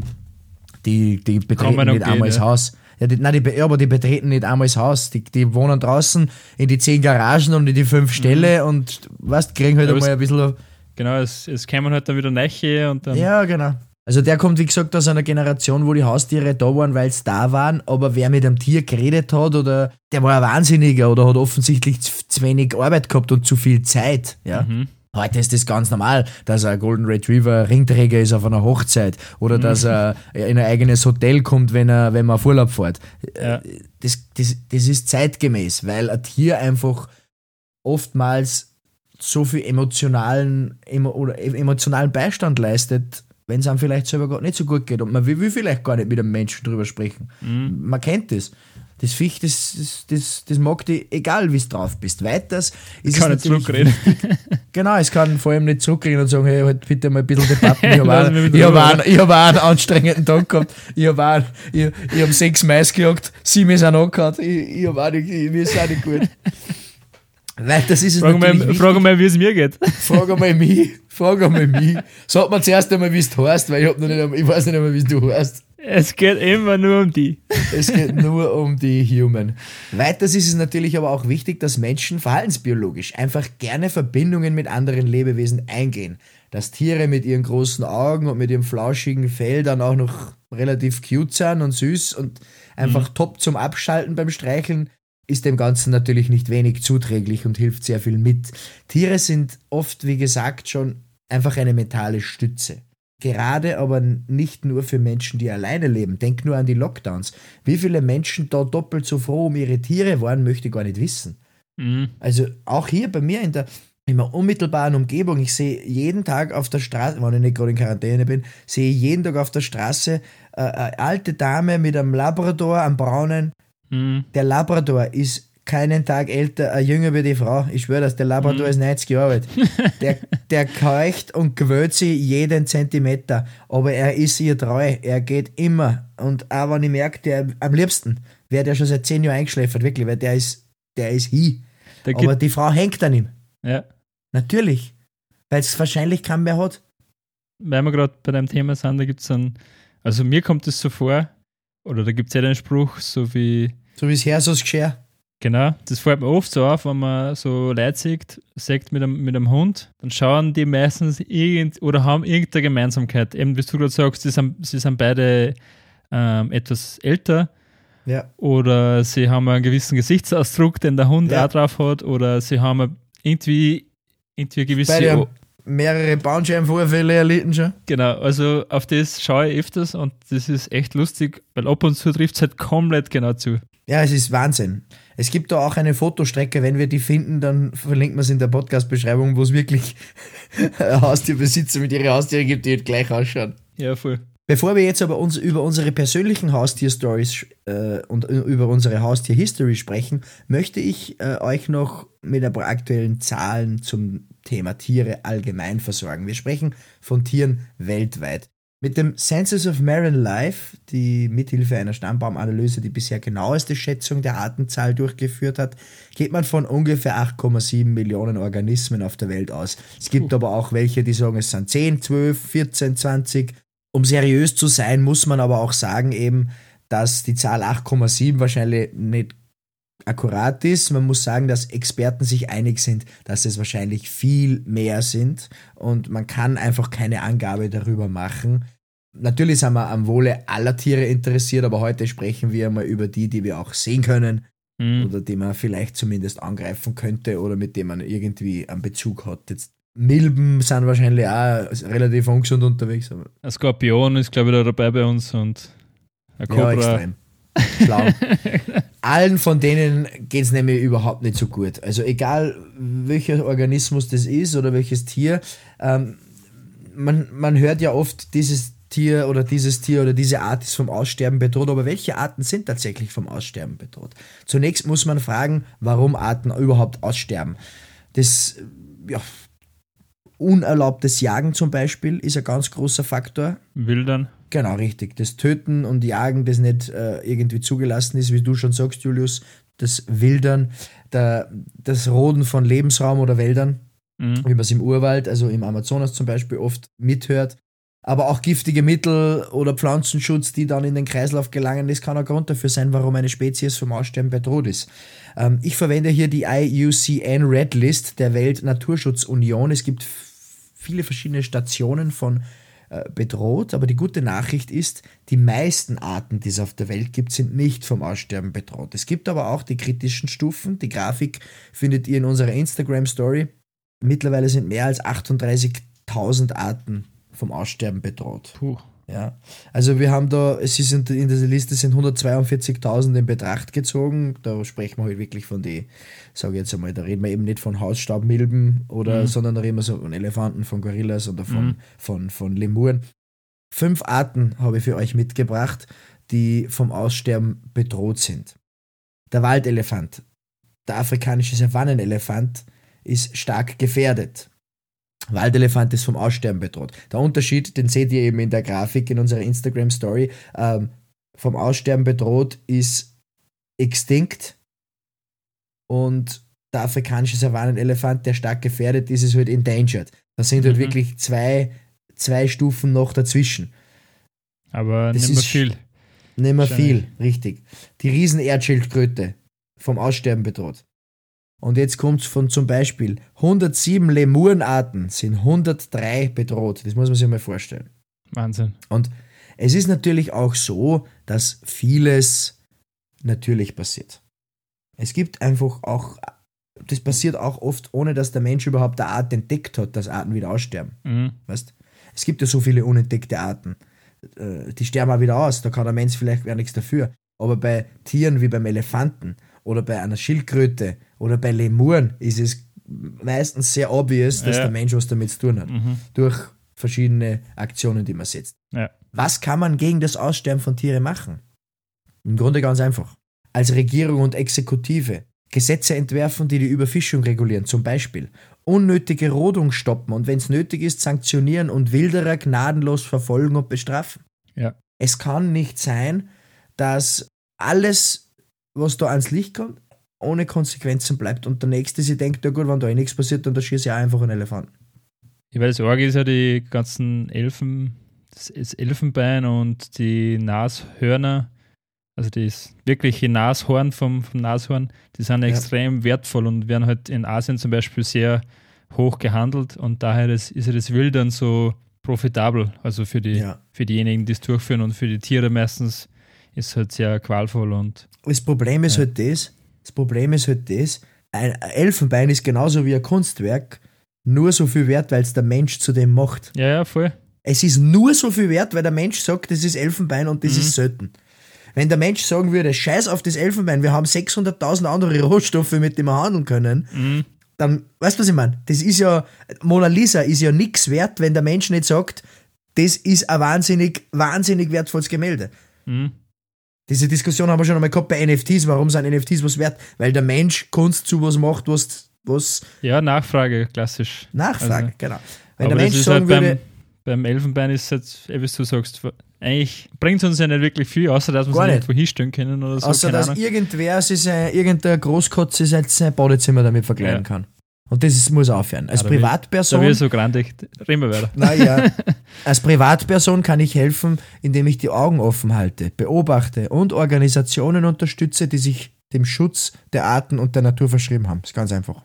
die, die betreten nicht einmal das Haus. Ja, die, nein, die, ja, aber die betreten nicht einmal das Haus. Die, die wohnen draußen in die zehn Garagen und in die fünf Ställe mhm. und weißt, kriegen halt ja, einmal ein bisschen. Genau, es, es kämen halt dann wieder Neiche und dann. Ja, genau. Also der kommt, wie gesagt, aus einer Generation, wo die Haustiere da waren, weil es da waren, aber wer mit einem Tier geredet hat oder der war ein Wahnsinniger oder hat offensichtlich zu wenig Arbeit gehabt und zu viel Zeit. Ja? Mhm. Heute ist das ganz normal, dass ein Golden Retriever Ringträger ist auf einer Hochzeit oder mhm. dass er in ein eigenes Hotel kommt, wenn, er, wenn man auf Urlaub fährt. Ja. Das, das, das ist zeitgemäß, weil ein Tier einfach oftmals so viel emotionalen, oder emotionalen Beistand leistet, wenn es einem vielleicht selber gar nicht so gut geht und man will, will vielleicht gar nicht mit einem Menschen drüber sprechen. Mhm. Man kennt das. Das Fisch, das, das, das, das mag dich, egal wie du drauf bist. Weiters ist kann es nicht zurückreden. genau, es kann vor allem nicht zurückreden und sagen, hey, halt bitte mal ein bisschen Debatten. Ich habe auch, hab auch, hab auch einen anstrengenden Tag gehabt. Ich habe auch, ich, ich hab sechs Mais gejagt, sieben sind angehört. Ich, ich habe auch nicht, ich, mir ist auch nicht gut. Weil das ist es frag, mal, frag mal, wie es mir geht. Frag mal mich. Frag mal mich. Sag mir zuerst einmal, wie du heißt, weil ich, hab noch nicht, ich weiß nicht einmal, wie du heißt. Es geht immer nur um die. Es geht nur um die Human. Weiters ist es natürlich aber auch wichtig, dass Menschen verhaltensbiologisch einfach gerne Verbindungen mit anderen Lebewesen eingehen. Dass Tiere mit ihren großen Augen und mit ihrem flauschigen Fell dann auch noch relativ cute sind und süß und einfach mhm. top zum Abschalten beim Streicheln ist dem Ganzen natürlich nicht wenig zuträglich und hilft sehr viel mit. Tiere sind oft, wie gesagt, schon einfach eine mentale Stütze. Gerade aber nicht nur für Menschen, die alleine leben. Denk nur an die Lockdowns. Wie viele Menschen da doppelt so froh um ihre Tiere waren, möchte ich gar nicht wissen. Mhm. Also auch hier bei mir in der, in der unmittelbaren Umgebung, ich sehe jeden Tag auf der Straße, wenn ich nicht gerade in Quarantäne bin, sehe ich jeden Tag auf der Straße äh, eine alte Dame mit einem Labrador, einem braunen, Mhm. Der Labrador ist keinen Tag älter, äh, jünger wie die Frau. Ich schwöre das, der Labrador mhm. ist 90 Jahre alt. Der, der keucht und quält sie jeden Zentimeter. Aber er ist ihr treu. Er geht immer. Und auch wenn ich merke, der am liebsten wäre der schon seit 10 Jahren eingeschläfert, wirklich, weil der ist, der ist hi. Der Aber die Frau hängt an ihm. Ja. Natürlich. Weil es wahrscheinlich keinen mehr hat. Weil wir gerade bei dem Thema sind, da gibt es einen, also mir kommt es so vor, oder da gibt es ja den Spruch, so wie so wie das Herr, so das Geschirr. Genau, das fällt mir oft so auf, wenn man so Leute sieht, sagt mit einem, mit einem Hund, dann schauen die meistens irgend oder haben irgendeine Gemeinsamkeit. Eben, wie du gerade sagst, sie sind, sie sind beide ähm, etwas älter. Ja. Oder sie haben einen gewissen Gesichtsausdruck, den der Hund ja. auch drauf hat. Oder sie haben irgendwie, irgendwie gewisse. Beide haben mehrere Bandscheibenvorfälle erlitten schon. Genau, also auf das schaue ich öfters und das ist echt lustig, weil ab und zu trifft es halt komplett genau zu. Ja, es ist Wahnsinn. Es gibt da auch eine Fotostrecke, wenn wir die finden, dann verlinken wir es in der Podcast-Beschreibung, wo es wirklich Haustierbesitzer mit ihren Haustieren gibt, die halt gleich ausschauen. Ja, voll. Bevor wir jetzt aber uns über unsere persönlichen Haustier-Stories äh, und über unsere Haustier-History sprechen, möchte ich äh, euch noch mit ein paar aktuellen Zahlen zum Thema Tiere allgemein versorgen. Wir sprechen von Tieren weltweit. Mit dem Census of Marine Life, die mithilfe einer Stammbaumanalyse die bisher genaueste Schätzung der Artenzahl durchgeführt hat, geht man von ungefähr 8,7 Millionen Organismen auf der Welt aus. Es gibt aber auch welche, die sagen, es sind 10, 12, 14, 20. Um seriös zu sein, muss man aber auch sagen eben, dass die Zahl 8,7 wahrscheinlich nicht akkurat ist. Man muss sagen, dass Experten sich einig sind, dass es wahrscheinlich viel mehr sind und man kann einfach keine Angabe darüber machen. Natürlich sind wir am Wohle aller Tiere interessiert, aber heute sprechen wir mal über die, die wir auch sehen können mhm. oder die man vielleicht zumindest angreifen könnte oder mit denen man irgendwie einen Bezug hat. Jetzt Milben sind wahrscheinlich auch relativ ungesund unterwegs. Aber ein Skorpion ist, glaube ich, da dabei bei uns und ein Cobra. Ja, extrem. Schlau. allen von denen geht es nämlich überhaupt nicht so gut. Also egal welcher Organismus das ist oder welches Tier, ähm, man, man hört ja oft, dieses Tier oder dieses Tier oder diese Art ist vom Aussterben bedroht, aber welche Arten sind tatsächlich vom Aussterben bedroht? Zunächst muss man fragen, warum Arten überhaupt aussterben. Das ja, unerlaubtes Jagen zum Beispiel ist ein ganz großer Faktor. Wildern. Genau, richtig. Das Töten und Jagen, das nicht äh, irgendwie zugelassen ist, wie du schon sagst, Julius, das Wildern, der, das Roden von Lebensraum oder Wäldern, mhm. wie man es im Urwald, also im Amazonas zum Beispiel, oft mithört. Aber auch giftige Mittel oder Pflanzenschutz, die dann in den Kreislauf gelangen, das kann ein Grund dafür sein, warum eine Spezies vom Aussterben bedroht ist. Ähm, ich verwende hier die IUCN Red List der Weltnaturschutzunion. Es gibt viele verschiedene Stationen von äh, bedroht, aber die gute Nachricht ist, die meisten Arten, die es auf der Welt gibt, sind nicht vom Aussterben bedroht. Es gibt aber auch die kritischen Stufen. Die Grafik findet ihr in unserer Instagram Story. Mittlerweile sind mehr als 38.000 Arten vom Aussterben bedroht. Puh. Ja, also wir haben da, es ist in, in dieser Liste sind 142.000 in Betracht gezogen. Da sprechen wir halt wirklich von die, sage ich jetzt einmal, da reden wir eben nicht von Hausstaubmilben oder, mhm. sondern da reden wir so von Elefanten, von Gorillas oder von, mhm. von, von Lemuren. Fünf Arten habe ich für euch mitgebracht, die vom Aussterben bedroht sind. Der Waldelefant, der afrikanische Savannenelefant ist stark gefährdet. Waldelefant ist vom Aussterben bedroht. Der Unterschied, den seht ihr eben in der Grafik in unserer Instagram-Story, ähm, vom Aussterben bedroht ist extinct und der afrikanische Savannenelefant, der stark gefährdet ist, ist halt endangered. Da sind halt mhm. wirklich zwei, zwei Stufen noch dazwischen. Aber das nicht mehr viel. Nicht mehr viel, richtig. Die Riesenerdschildkröte vom Aussterben bedroht. Und jetzt kommt es von zum Beispiel 107 Lemurenarten sind 103 bedroht. Das muss man sich mal vorstellen. Wahnsinn. Und es ist natürlich auch so, dass vieles natürlich passiert. Es gibt einfach auch, das passiert auch oft, ohne dass der Mensch überhaupt eine Art entdeckt hat, dass Arten wieder aussterben. Mhm. Weißt? Es gibt ja so viele unentdeckte Arten. Äh, die sterben auch wieder aus, da kann der Mensch vielleicht gar nichts dafür. Aber bei Tieren wie beim Elefanten oder bei einer Schildkröte oder bei Lemuren ist es meistens sehr obvious, dass ja. der Mensch was damit zu tun hat. Mhm. Durch verschiedene Aktionen, die man setzt. Ja. Was kann man gegen das Aussterben von Tieren machen? Im Grunde ganz einfach. Als Regierung und Exekutive Gesetze entwerfen, die die Überfischung regulieren, zum Beispiel unnötige Rodung stoppen und wenn es nötig ist, sanktionieren und Wilderer gnadenlos verfolgen und bestrafen. Ja. Es kann nicht sein, dass alles was da ans Licht kommt, ohne Konsequenzen bleibt. Und der Nächste sich denkt, ja gut, wenn da eh nichts passiert, dann schieße ich auch einfach einen Elefanten. Ich weiß, Org ist ja die ganzen Elfen, das Elfenbein und die Nashörner, also das wirkliche Nashorn vom, vom Nashorn, die sind ja. extrem wertvoll und werden halt in Asien zum Beispiel sehr hoch gehandelt und daher ist, ist ja das Wildern so profitabel, also für, die, ja. für diejenigen, die es durchführen und für die Tiere meistens ist halt sehr qualvoll und. Das Problem ist ja. halt das, das Problem ist halt das, ein Elfenbein ist genauso wie ein Kunstwerk, nur so viel wert, weil es der Mensch zu dem macht. Ja, ja, voll. Es ist nur so viel wert, weil der Mensch sagt, das ist Elfenbein und das mhm. ist selten. Wenn der Mensch sagen würde, scheiß auf das Elfenbein, wir haben 600.000 andere Rohstoffe, mit denen wir handeln können, mhm. dann, weißt du, was ich meine? Das ist ja, Mona Lisa ist ja nichts wert, wenn der Mensch nicht sagt, das ist ein wahnsinnig, wahnsinnig wertvolles Gemälde. Mhm. Diese Diskussion haben wir schon einmal gehabt bei NFTs. Warum sind NFTs was wert? Weil der Mensch Kunst zu was macht, was. was ja, Nachfrage, klassisch. Nachfrage, also, genau. Wenn der Mensch sagen halt würde. Beim, beim Elfenbein ist es jetzt, eh, wie du sagst, eigentlich bringt es uns ja nicht wirklich viel, außer dass wir es irgendwo hinstellen können oder so. Außer dass Ahnung. irgendwer sich irgendein Großkotze sein Badezimmer damit verkleiden ja. kann. Und das ist, muss aufhören. Als ja, Privatperson. Da so grandig. Reden wir weiter. Naja, als Privatperson kann ich helfen, indem ich die Augen offen halte, beobachte und Organisationen unterstütze, die sich dem Schutz der Arten und der Natur verschrieben haben. Das ist ganz einfach.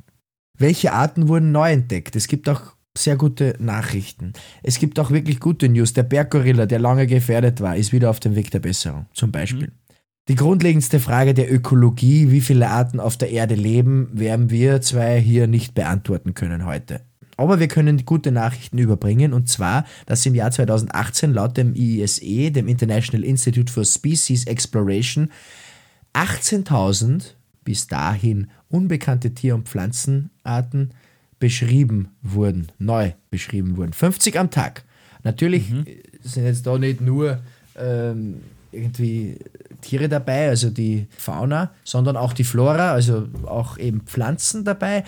Welche Arten wurden neu entdeckt? Es gibt auch sehr gute Nachrichten. Es gibt auch wirklich gute News. Der Berggorilla, der lange gefährdet war, ist wieder auf dem Weg der Besserung, zum Beispiel. Mhm. Die grundlegendste Frage der Ökologie, wie viele Arten auf der Erde leben, werden wir zwei hier nicht beantworten können heute. Aber wir können gute Nachrichten überbringen und zwar, dass im Jahr 2018 laut dem IISE, dem International Institute for Species Exploration, 18.000 bis dahin unbekannte Tier- und Pflanzenarten beschrieben wurden, neu beschrieben wurden. 50 am Tag. Natürlich Mhm. sind jetzt da nicht nur ähm, irgendwie Tiere dabei, also die Fauna, sondern auch die Flora, also auch eben Pflanzen dabei.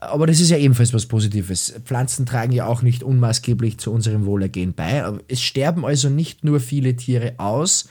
Aber das ist ja ebenfalls was Positives. Pflanzen tragen ja auch nicht unmaßgeblich zu unserem Wohlergehen bei. Es sterben also nicht nur viele Tiere aus,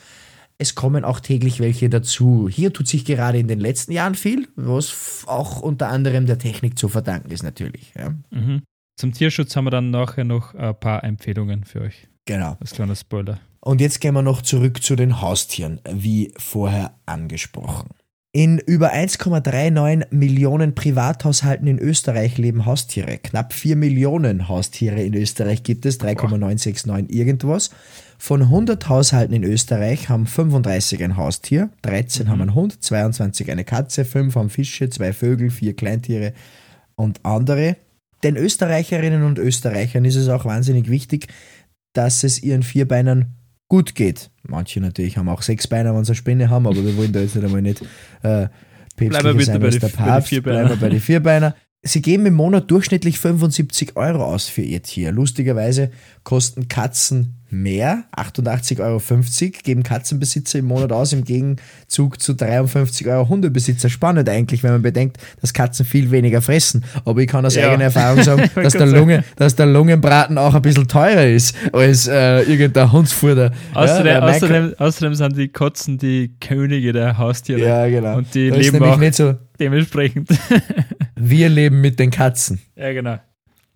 es kommen auch täglich welche dazu. Hier tut sich gerade in den letzten Jahren viel, was auch unter anderem der Technik zu verdanken ist natürlich. Ja. Mhm. Zum Tierschutz haben wir dann nachher noch ein paar Empfehlungen für euch. Genau. Als kleiner Spoiler. Und jetzt gehen wir noch zurück zu den Haustieren, wie vorher angesprochen. In über 1,39 Millionen Privathaushalten in Österreich leben Haustiere. Knapp 4 Millionen Haustiere in Österreich gibt es, 3,969 irgendwas. Von 100 Haushalten in Österreich haben 35 ein Haustier, 13 haben einen Hund, 22 eine Katze, 5 haben Fische, 2 Vögel, 4 Kleintiere und andere. Den Österreicherinnen und Österreichern ist es auch wahnsinnig wichtig, dass es ihren Vierbeinern gut geht. Manche natürlich haben auch sechs Beine, wenn sie eine Spinne haben, aber wir wollen da jetzt nicht einmal nicht äh, Bleiben wir päpstlicher sein bei als der Papst. Bleiben wir bei den Vierbeiner. Sie geben im Monat durchschnittlich 75 Euro aus für ihr Tier. Lustigerweise kosten Katzen mehr, 88,50 Euro, geben Katzenbesitzer im Monat aus, im Gegenzug zu 53 Euro Hundebesitzer. Spannend eigentlich, wenn man bedenkt, dass Katzen viel weniger fressen. Aber ich kann aus Ja. eigener Erfahrung sagen, dass der. Lunge, dass der Lungenbraten auch ein bisschen teurer ist als äh, irgendein Hundsfutter. Außerdem, ja, außerdem, außerdem sind die Katzen die Könige der Haustiere. Ja, genau. Und die Da ist leben nämlich auch nicht so, dementsprechend. wir leben mit den Katzen, ja, genau.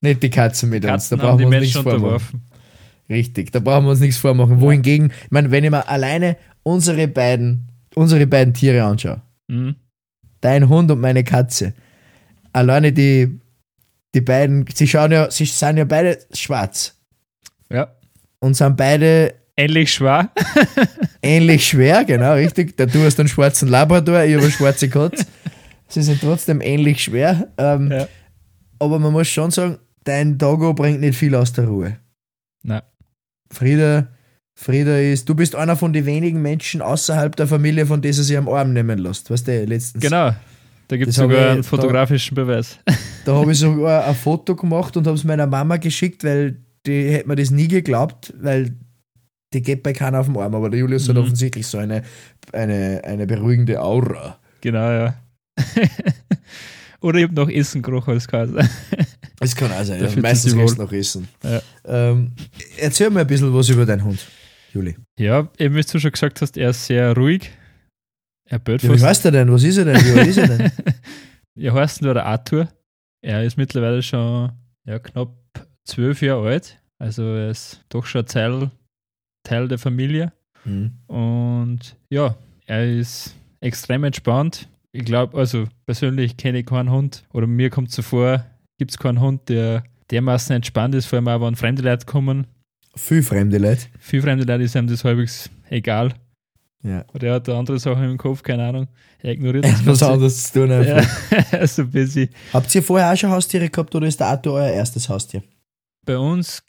nicht die Katzen mit uns. Katzen Da haben brauchen wir uns nichts Menschen vormachen. unterworfen. Richtig, da brauchen wir uns nichts vormachen. Wohingegen, ich meine, wenn ich mir alleine unsere beiden, unsere beiden Tiere anschaue, Mhm. dein Hund und meine Katze, alleine die, die beiden, sie schauen ja, sie sind ja beide schwarz Ja. und sind beide Ähnlich schwer. ähnlich schwer, genau, richtig. Da du hast einen schwarzen Labrador, ich habe eine schwarze Katze. Sie sind trotzdem ähnlich schwer. Ähm, Ja. Aber man muss schon sagen, dein Doggo bringt nicht viel aus der Ruhe. Nein. Frieda, Frieda ist, du bist einer von den wenigen Menschen außerhalb der Familie, von denen sie sich am Arm nehmen lässt. Weißt du, letztens. Genau. Da gibt es sogar ich einen da- fotografischen Beweis. Da habe ich sogar ein Foto gemacht und habe es meiner Mama geschickt, weil die hätte mir das nie geglaubt, weil die geht bei keiner auf dem Arm. Aber der Julius hat Mhm. offensichtlich so eine, eine, eine beruhigende Aura. genau, ja. Oder ich habe noch Essen gerochen als Kaiser. Das kann auch sein. Ja. Meistens gehst du noch essen. Ja. Ähm, erzähl mir ein bisschen was über deinen Hund, Juli. Ja, eben wie du schon gesagt hast, er ist sehr ruhig. Er bellt Ja, wie heißt er denn? Was ist er denn? Wie ist er denn? Er heißt nur der Arthur. Er ist mittlerweile schon ja, knapp zwölf Jahre alt. Also er ist doch schon Teil, Teil der Familie. Hm. Und ja, er ist extrem entspannt. Ich glaube, also persönlich kenne ich keinen Hund oder mir kommt so vor, gibt es keinen Hund, der dermaßen entspannt ist, vor allem auch, wenn fremde Leute kommen. Viel fremde Leute. Für fremde Leute ist ihm das halbwegs egal. Ja. Oder er hat da andere Sachen im Kopf, keine Ahnung. Er ignoriert das Was Ganze. anderes zu tun einfach. Ja, er so busy. Habt ihr vorher auch schon Haustiere gehabt oder ist der Arthur euer erstes Haustier? Bei uns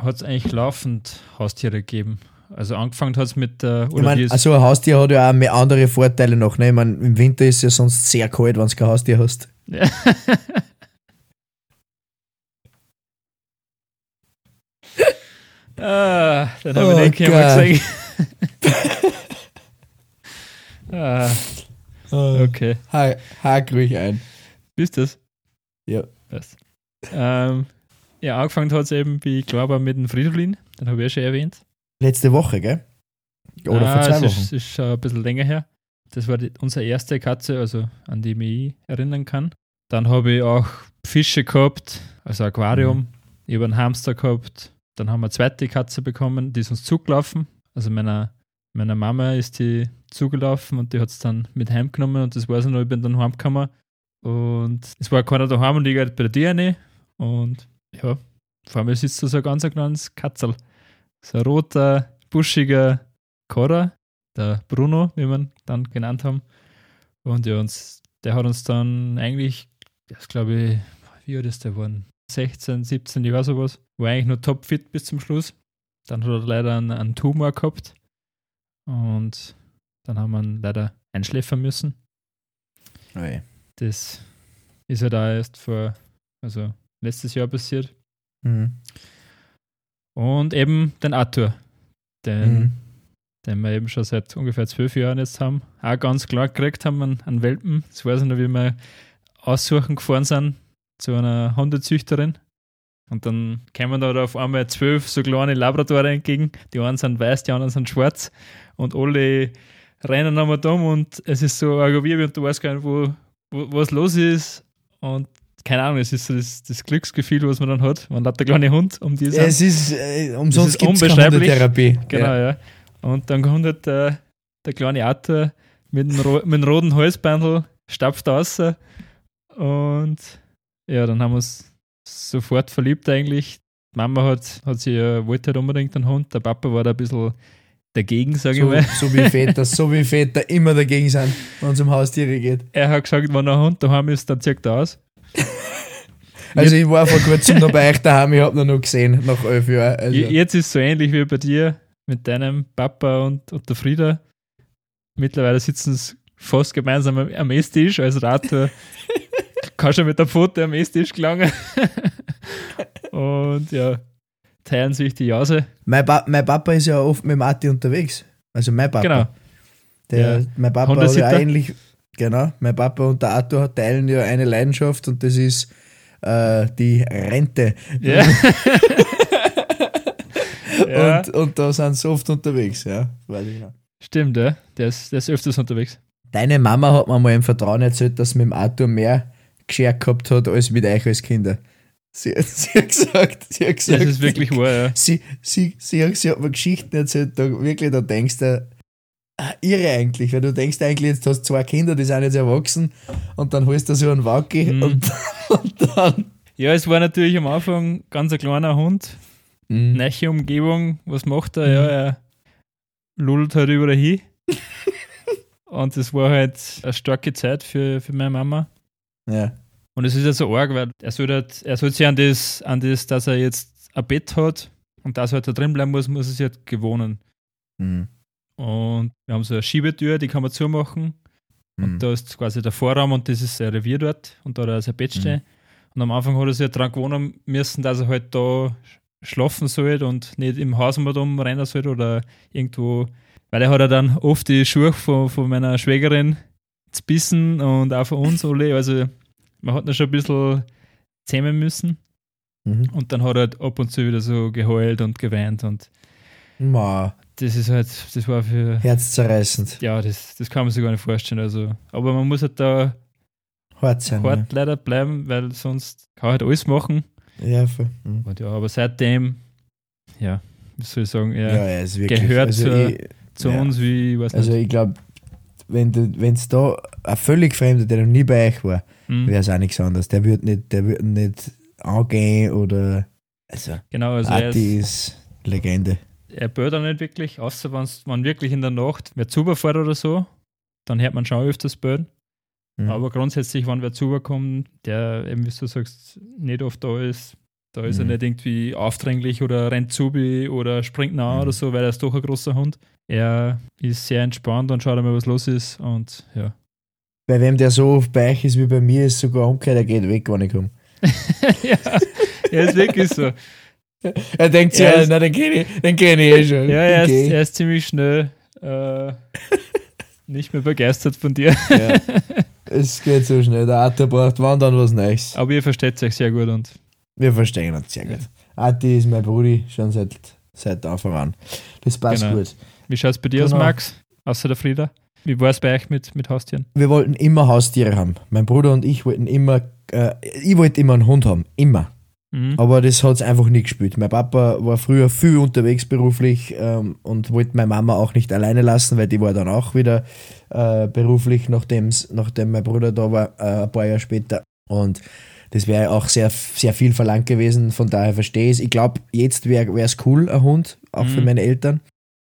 hat es eigentlich laufend Haustiere gegeben. Also angefangen hat es mit der, Ich es, also ein Haustier hat ja auch mehr andere Vorteile noch. Ne? Ich mein, Im Winter ist es ja sonst sehr kalt, wenn du kein Haustier hast. Ja. ah, dann habe Oh, ich nicht einmal geil. gesehen. ah, okay. Ha Hack ruhig ein. Bist das? Ja. Was? Ähm, ja, angefangen hat es eben, wie ich glaube, mit dem Fridolin. Den habe ich ja schon erwähnt. Letzte Woche, gell? Oder ah, vor zwei Wochen. Ist, ist schon ein bisschen länger her. Das war die, unsere erste Katze, also an die ich mich erinnern kann. Dann habe ich auch Fische gehabt, also Aquarium. Mhm. Ich habe einen Hamster gehabt. Dann haben wir eine zweite Katze bekommen, die ist uns zugelaufen. Also meiner, meiner Mama ist die zugelaufen und die hat es dann mit heimgenommen und das weiß ich noch, ich bin dann heimgekommen. Und es war keiner daheim und ich gehe bei der DNA. Und ja, vor mir sitzt da so ein ganz ein kleines Katzel. So ein roter, buschiger Kader, der Bruno, wie wir ihn dann genannt haben. Und ja, uns, der hat uns dann eigentlich, das glaube ich, wie alt ist der geworden? 16, 17 Jahre sowas. War eigentlich nur topfit bis zum Schluss. Dann hat er leider einen, einen Tumor gehabt. Und dann haben wir ihn leider einschläfern müssen. Oi. Das ist ja da erst vor, also letztes Jahr passiert. Mhm. Und eben den Arthur, den, Mhm. den wir eben schon seit ungefähr zwölf Jahren jetzt haben, auch ganz klar gekriegt haben an, an Welpen. Das weiß ich noch, wie wir aussuchen gefahren sind zu einer Hundezüchterin. Und dann kämen da auf einmal zwölf so kleine Labradore entgegen. Die einen sind weiß, die anderen sind schwarz. Und alle rennen einmal dumm und es ist so Gewirr und du weißt gar nicht, wo, wo, was los ist. Und keine Ahnung, es ist so das, das Glücksgefühl, was man dann hat. Man hat der kleine Hund um die Es ist äh, umsonst gibt es. Therapie. Genau, ja. Und dann kommt halt der, der kleine Arthur mit dem, ro mit dem roten Halsbandel, stapft raus. Und ja, dann haben wir uns sofort verliebt eigentlich. Die Mama hat, hat sie ja, wollte halt unbedingt einen Hund. Der Papa war da ein bisschen dagegen, sage ich So, mal. so wie Väter, so wie Väter immer dagegen sind, wenn es um Haustiere geht. Er hat gesagt, wenn ein Hund daheim ist, dann zieht er aus. Also ich war vor kurzem noch bei euch daheim, ich habe ihn noch gesehen, nach elf Jahren. Also, Je- Jetzt ist es so ähnlich wie bei dir mit deinem Papa und, und der Frieda. Mittlerweile sitzen sie fast gemeinsam am, Esstisch. Also der Arthur kann schon mit der Pfote am Esstisch gelangen. und ja, teilen sich die Jause. mein, pa mein Papa ist ja oft mit Mati unterwegs. Also mein Papa. Genau. Der, Ja. Mein Papa hat ja Hundesitter. Genau, mein Papa und der Arthur teilen ja eine Leidenschaft und das ist äh, die Rente. Ja. ja, Und, und da sind sie oft unterwegs, ja. Weiß ich noch. stimmt, ja. Der ist, der ist öfters unterwegs. Deine Mama hat mir mal im Vertrauen erzählt, dass sie mit dem Arthur mehr geschert gehabt hat als mit euch als Kinder. Sie, sie hat gesagt, sie hat gesagt, Das ist wirklich wahr, ja. sie, sie, sie, hat, sie hat mir Geschichten erzählt, da wirklich, da denkst du, irre eigentlich, weil du denkst eigentlich, jetzt hast du zwei Kinder, die sind jetzt erwachsen und dann holst du so einen Wacki Mhm. und, und dann. Ja, es war natürlich am Anfang ganz ein kleiner Hund. Mhm. Neue Umgebung, was macht er? Ja, er lullt halt überall hin. Und das war halt eine starke Zeit für, für meine Mama. Ja. Und es ist ja so arg, weil er soll, halt, er soll sich an das, an das, dass er jetzt ein Bett hat und dass er halt da drin bleiben muss, muss er sich halt gewohnen. Mhm. Und wir haben so eine Schiebetür, die kann man zumachen. Mhm. Und da ist quasi der Vorraum und das ist sein Revier dort und da hat er sein Bett stehen. Und am Anfang hat er sich halt dran gewohnen müssen, dass er halt da schlafen soll und nicht im Haus mal rumrennen soll oder irgendwo, weil er hat ja dann oft die Schuhe von, von meiner Schwägerin bissen und auch von uns alle. Also man hat ihn schon ein bisschen zähmen müssen Mhm. und dann hat er halt ab und zu wieder so geheult und geweint und Ma, das ist halt, das war für, herzzerreißend. ja, das, das kann man sich gar nicht vorstellen. Also, aber man muss halt da Hart sein. hart leider bleiben, weil sonst kann halt alles machen. Ja, ja voll. Mhm. Und ja, aber seitdem, ja, wie soll ich sagen, er Ja, er wirklich. gehört also zur- ich, zu ja. uns wie, ich weiß Also nicht. ich glaube, wenn es da ein völlig Fremder, der noch nie bei euch war, Hm, wäre es auch nichts anderes. Der wird nicht, der wird nicht angehen oder. Also, genau, also er, ist, ist Legende. Er auch nicht wirklich, außer wenn wirklich in der Nacht wer zuberfährt oder so, dann hört man schon öfters böden. Mhm. Aber grundsätzlich, wenn wer zuberkommt, der eben, wie du sagst, nicht oft da ist, da ist er Mhm. nicht irgendwie aufdringlich oder rennt zu oder springt nah Mhm. oder so, weil er ist doch ein großer Hund. Er ist sehr entspannt und schaut einmal, was los ist und ja. Bei wem der so oft bei euch ist wie bei mir, ist sogar umgekehrt, er geht weg, wenn ich komme. ja, er ist wirklich so. Er denkt sich, ja, ist- na, den kenne ich, den kenn ich eh schon. Ja, er, Okay. ist, er ist ziemlich schnell äh, nicht mehr begeistert von dir. ja. Es geht so schnell. Der Arthur braucht wandern was Neues. Aber ihr versteht euch sehr gut und Wir verstehen uns sehr gut. Ati ist mein Brudi schon seit, seit Anfang an. Das passt Genau. gut. wie schaut es bei dir aus, Genau. Max? Außer der Frieda? Wie war es bei euch mit, mit Haustieren? Wir wollten immer Haustiere haben. Mein Bruder und ich wollten immer, äh, ich wollte immer einen Hund haben. Immer. Mhm. Aber das hat es einfach nie gespielt. Mein Papa war früher viel unterwegs beruflich ähm, und wollte meine Mama auch nicht alleine lassen, weil die war dann auch wieder äh, beruflich, nachdem's, nachdem mein Bruder da war, äh, ein paar Jahre später. Und das wäre auch sehr, sehr viel verlangt gewesen, von daher verstehe ich es. Ich glaube, jetzt wäre es cool, ein Hund, auch für Mhm. meine Eltern.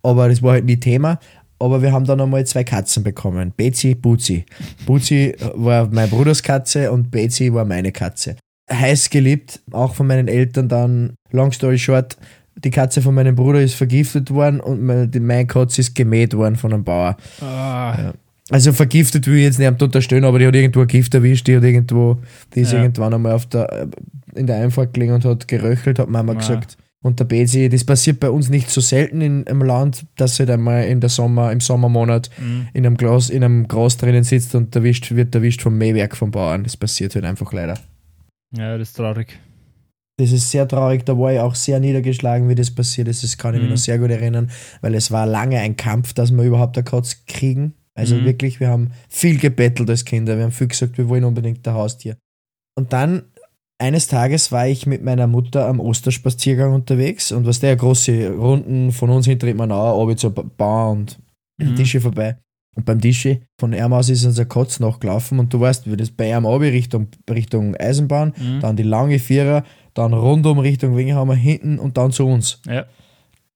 Aber das war halt nie Thema. Aber wir haben dann einmal zwei Katzen bekommen. Betsy, Buzi. Buzi war mein Bruders Katze und Betsy war meine Katze heiß geliebt, auch von meinen Eltern dann, long story short, die Katze von meinem Bruder ist vergiftet worden und meine, die, meine Katze ist gemäht worden von einem Bauer. Ah, Also vergiftet will ich jetzt nicht unterstellen, aber die hat irgendwo ein Gift erwischt, die hat irgendwo, die ist Ja. irgendwann einmal auf der, in der Einfahrt gelegen und hat geröchelt, hat Mama Ah. gesagt. Und der Bezi, das passiert bei uns nicht so selten in, im Land, dass halt einmal in der Sommer, im Sommermonat Mhm. in einem Glas, in einem Gras drinnen sitzt und erwischt, wird erwischt vom Mähwerk vom Bauern. Das passiert halt einfach leider. Ja, das ist traurig. Das ist sehr traurig, da war ich auch sehr niedergeschlagen, wie das passiert ist. Das kann ich mich Mhm. noch sehr gut erinnern, weil es war lange ein Kampf, dass wir überhaupt eine Katze kriegen. Also Mhm. wirklich, wir haben viel gebettelt als Kinder. Wir haben viel gesagt, wir wollen unbedingt ein Haustier. Und dann, eines Tages war ich mit meiner Mutter am Osterspaziergang unterwegs und was der große Runden von uns hinter immer nach, oben zur Ba- Bahn und Mhm. Tische vorbei. Und beim Tische von ihm aus ist unser Katz nachgelaufen und du weißt, wie das bei ihm oben Richtung, Richtung Eisenbahn, Mhm. dann die lange Vierer, dann rundum Richtung Wingenhammer hinten und dann zu uns. Ja,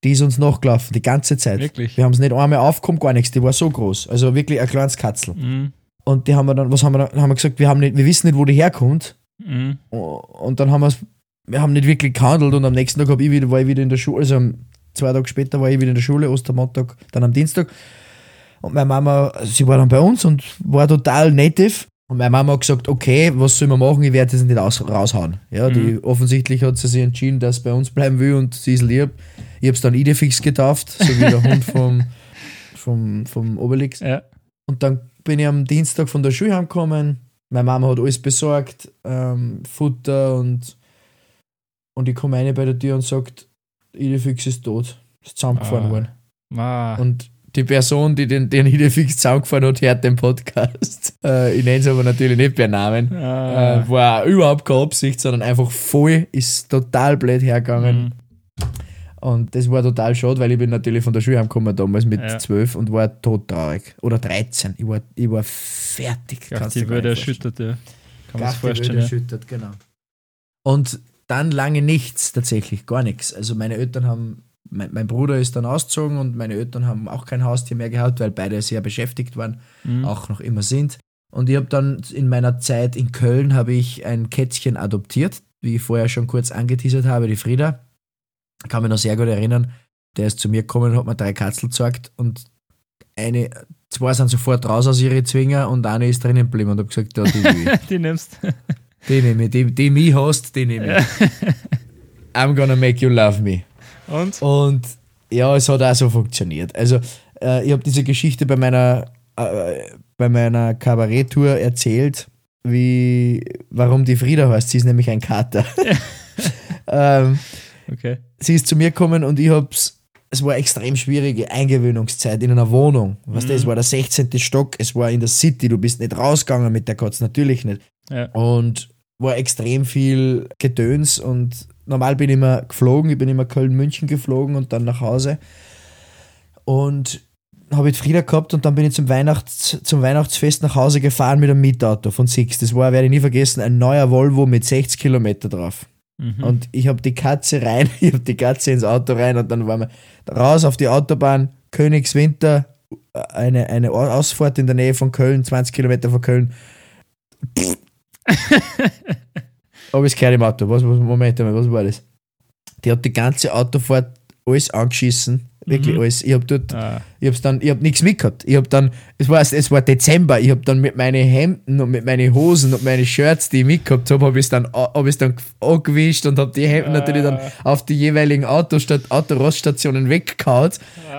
Die ist uns nachgelaufen, die ganze Zeit. wirklich. Wir haben es nicht einmal aufgekommen, gar nichts, die war so groß. Also wirklich ein kleines Katzel. Mhm. Und die haben wir dann, was haben wir dann, haben wir gesagt, wir, haben nicht, wir wissen nicht, wo die herkommt. Mhm. Und dann haben wir wir haben nicht wirklich gehandelt und am nächsten Tag ich wieder, war ich wieder in der Schule, also zwei Tage später war ich wieder in der Schule, Ostermontag, dann am Dienstag. Und meine Mama, sie war dann bei uns und war total native. Und meine Mama hat gesagt, okay, was soll man machen, ich werde das nicht aus, raushauen. Ja, die, offensichtlich hat sie sich entschieden, dass sie bei uns bleiben will und sie ist lieb. Ich habe es dann Idefix getauft, so wie der Hund vom, vom, vom Obelix. Ja. Und dann bin ich am Dienstag von der Schule heimgekommen. Meine Mama hat alles besorgt, ähm, Futter und, und ich komme rein bei der Tür und sagt, Idefix ist tot. Ist zusammengefahren Ah. worden. Ma. Und die Person, die den, den Idefix zusammengefahren hat, hört den Podcast. Äh, ich nenne es aber natürlich nicht per Namen. Ah. Äh, war überhaupt keine Absicht, sondern einfach voll, ist total blöd hergegangen. Mhm. Und das war total schade, weil ich bin natürlich von der Schule heimgekommen damals mit Ja. 12 und war todtraurig. Oder 13. Ich war, ich war fertig. Nicht vorstellen. erschüttert, ja. Kann man sich vorstellen. Ja. erschüttert, genau. Und dann lange nichts tatsächlich, gar nichts. Also meine Eltern haben, mein, mein Bruder ist dann ausgezogen und meine Eltern haben auch kein Haustier mehr gehabt, weil beide sehr beschäftigt waren, Mhm. auch noch immer sind. Und ich habe dann in meiner Zeit in Köln habe ich ein Kätzchen adoptiert, wie ich vorher schon kurz angeteasert habe, die Frieda. Kann mich noch sehr gut erinnern. Der ist zu mir gekommen und hat mir drei Katzel gezeigt und eine, zwei sind sofort raus aus ihre Zwinger und eine ist drinnen geblieben und habe gesagt, ja, die will. Die nimmst. Die nehme ich, die, die mich hasst, die nehme ich. I'm gonna make you love me. Und? Und ja, es hat auch so funktioniert. Also, äh, ich habe diese Geschichte bei meiner, äh, bei meiner Kabaretttour erzählt, wie, warum die Frieda heißt. Sie ist nämlich ein Kater. ähm, Okay. sie ist zu mir gekommen und ich hab's. Es war eine extrem schwierige Eingewöhnungszeit in einer Wohnung. Weißt du, es war der 16. Stock, es war in der City, du bist nicht rausgegangen mit der Katze, natürlich nicht. Ja. Und war extrem viel Gedöns und normal bin ich immer geflogen, ich bin immer Köln-München geflogen und dann nach Hause. Und habe ich Frieda gehabt und dann bin ich zum, Weihnachts-, zum Weihnachtsfest nach Hause gefahren mit einem Mietauto von Six. Das war, werde ich nie vergessen, ein neuer Volvo mit 60 Kilometer drauf. Mhm. Und ich habe die Katze rein, ich habe die Katze ins Auto rein und dann waren wir raus auf die Autobahn, Königswinter, eine, eine Ausfahrt in der Nähe von Köln, 20 Kilometer von Köln. Aber es gehört im Auto. Was, was, Moment einmal, was war das? Die hat die ganze Autofahrt alles angeschissen. Wirklich Mhm. alles. Ich habe dort ah. ich hab's dann, ich hab nichts mitgehabt. Ich hab dann, es war, es war Dezember, ich hab dann mit meinen Hemden und mit meinen Hosen und meinen Shirts, die ich mitgehabt habe, habe ich dann, hab ich's dann angewischt und habe die Hemden natürlich dann auf die jeweiligen Autostat Autoroststationen weggehauen,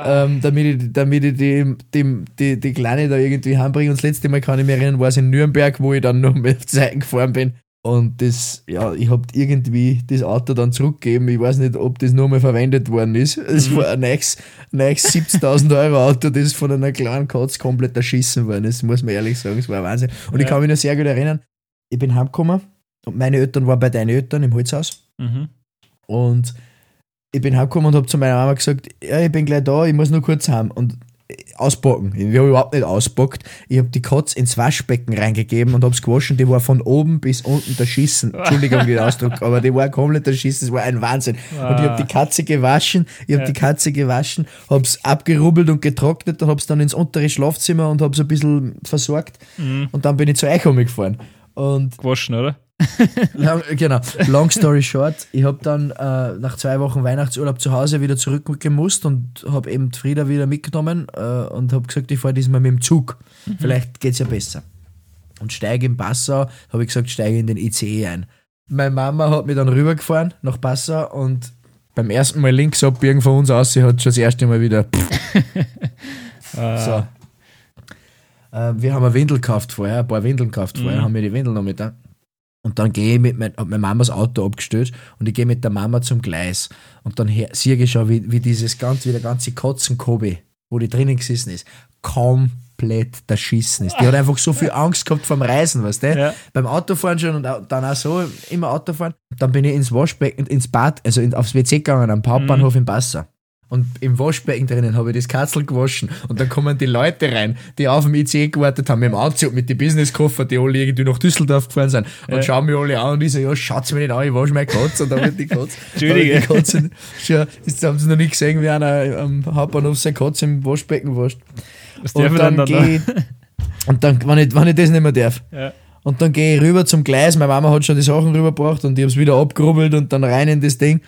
ähm, damit ich, damit ich die, die, die, die Kleine da irgendwie heimbringe. Und das letzte Mal kann ich mich erinnern, war es in Nürnberg, wo ich dann noch mit Zeichen gefahren bin. Und das, ja, ich hab irgendwie das Auto dann zurückgegeben. Ich weiß nicht, ob das nur mal verwendet worden ist. Es war ein neues, neues 70.000 Euro Auto, das von einer kleinen Katze komplett erschissen worden ist, muss man ehrlich sagen. Es war ein Wahnsinn. Und ich Ja. kann mich noch sehr gut erinnern, ich bin heimgekommen und meine Eltern waren bei deinen Eltern im Holzhaus. Mhm. Und ich bin heimgekommen und habe zu meiner Mama gesagt, ja, ich bin gleich da, ich muss nur kurz heim. Und auspacken. Ich habe überhaupt nicht auspackt. Ich habe die Katze ins Waschbecken reingegeben und habe es gewaschen. Die war von oben bis unten erschissen. Entschuldigung den Ausdruck, aber die war komplett erschissen. Es war ein Wahnsinn. Und ich habe die Katze gewaschen. Ich habe Ja. die Katze gewaschen, habe es abgerubbelt und getrocknet und habe es dann ins untere Schlafzimmer und habe es ein bisschen versorgt. Mhm. Und dann bin ich zu euch gefahren. Und Gewaschen, oder? Lang, genau. Long story short, ich habe dann äh, nach zwei Wochen Weihnachtsurlaub zu Hause wieder zurückgemusst und habe eben Frieda wieder mitgenommen äh, und habe gesagt, ich fahre diesmal mit dem Zug. Mhm. Vielleicht geht es ja besser. Und steige in Passau, habe ich gesagt, steige in den ICE ein. Meine Mama hat mich dann rübergefahren nach Passau und beim ersten Mal links abbiegen von uns aus, sie hat schon das erste Mal wieder. Ah. so. Äh, wir haben eine Windel gekauft vorher, ein paar Windeln gekauft vorher, mhm. haben wir die Windeln noch mit da. Und dann gehe ich mit mein, meine Mamas Auto abgestellt und ich gehe mit der Mama zum Gleis. Und dann sehe ich schon, wie, wie dieses ganze, wie der ganze Kotzenkobe, wo die drinnen gesessen ist, komplett erschissen ist. Die hat einfach so viel Angst gehabt vom Reisen, weißt du? Ja. Beim Autofahren schon und dann auch so, immer Autofahren. Dann bin ich ins Waschbecken, ins Bad, also aufs WC gegangen, am Hauptbahnhof mhm. in Passau. Und im Waschbecken drinnen habe ich das Katzel gewaschen. Und dann kommen die Leute rein, die auf dem IC gewartet haben, mit dem Anzug, mit den Businesskoffer, die alle irgendwie nach Düsseldorf gefahren sind. Und ja. schauen mich alle an und ich so, ja, schaut's mir nicht an, ich wasche meine Katze. Und dann wird die Katze. Entschuldige. Die Katze, schon, jetzt haben sie noch nicht gesehen, wie einer am Hauptbahnhof seine Katze im Waschbecken wascht. Was und dann, dann gehe und dann, wenn ich, wenn ich das nicht mehr darf. Ja. Und dann gehe ich rüber zum Gleis. Meine Mama hat schon die Sachen rübergebracht und ich habe es wieder abgerubbelt und dann rein in das Ding.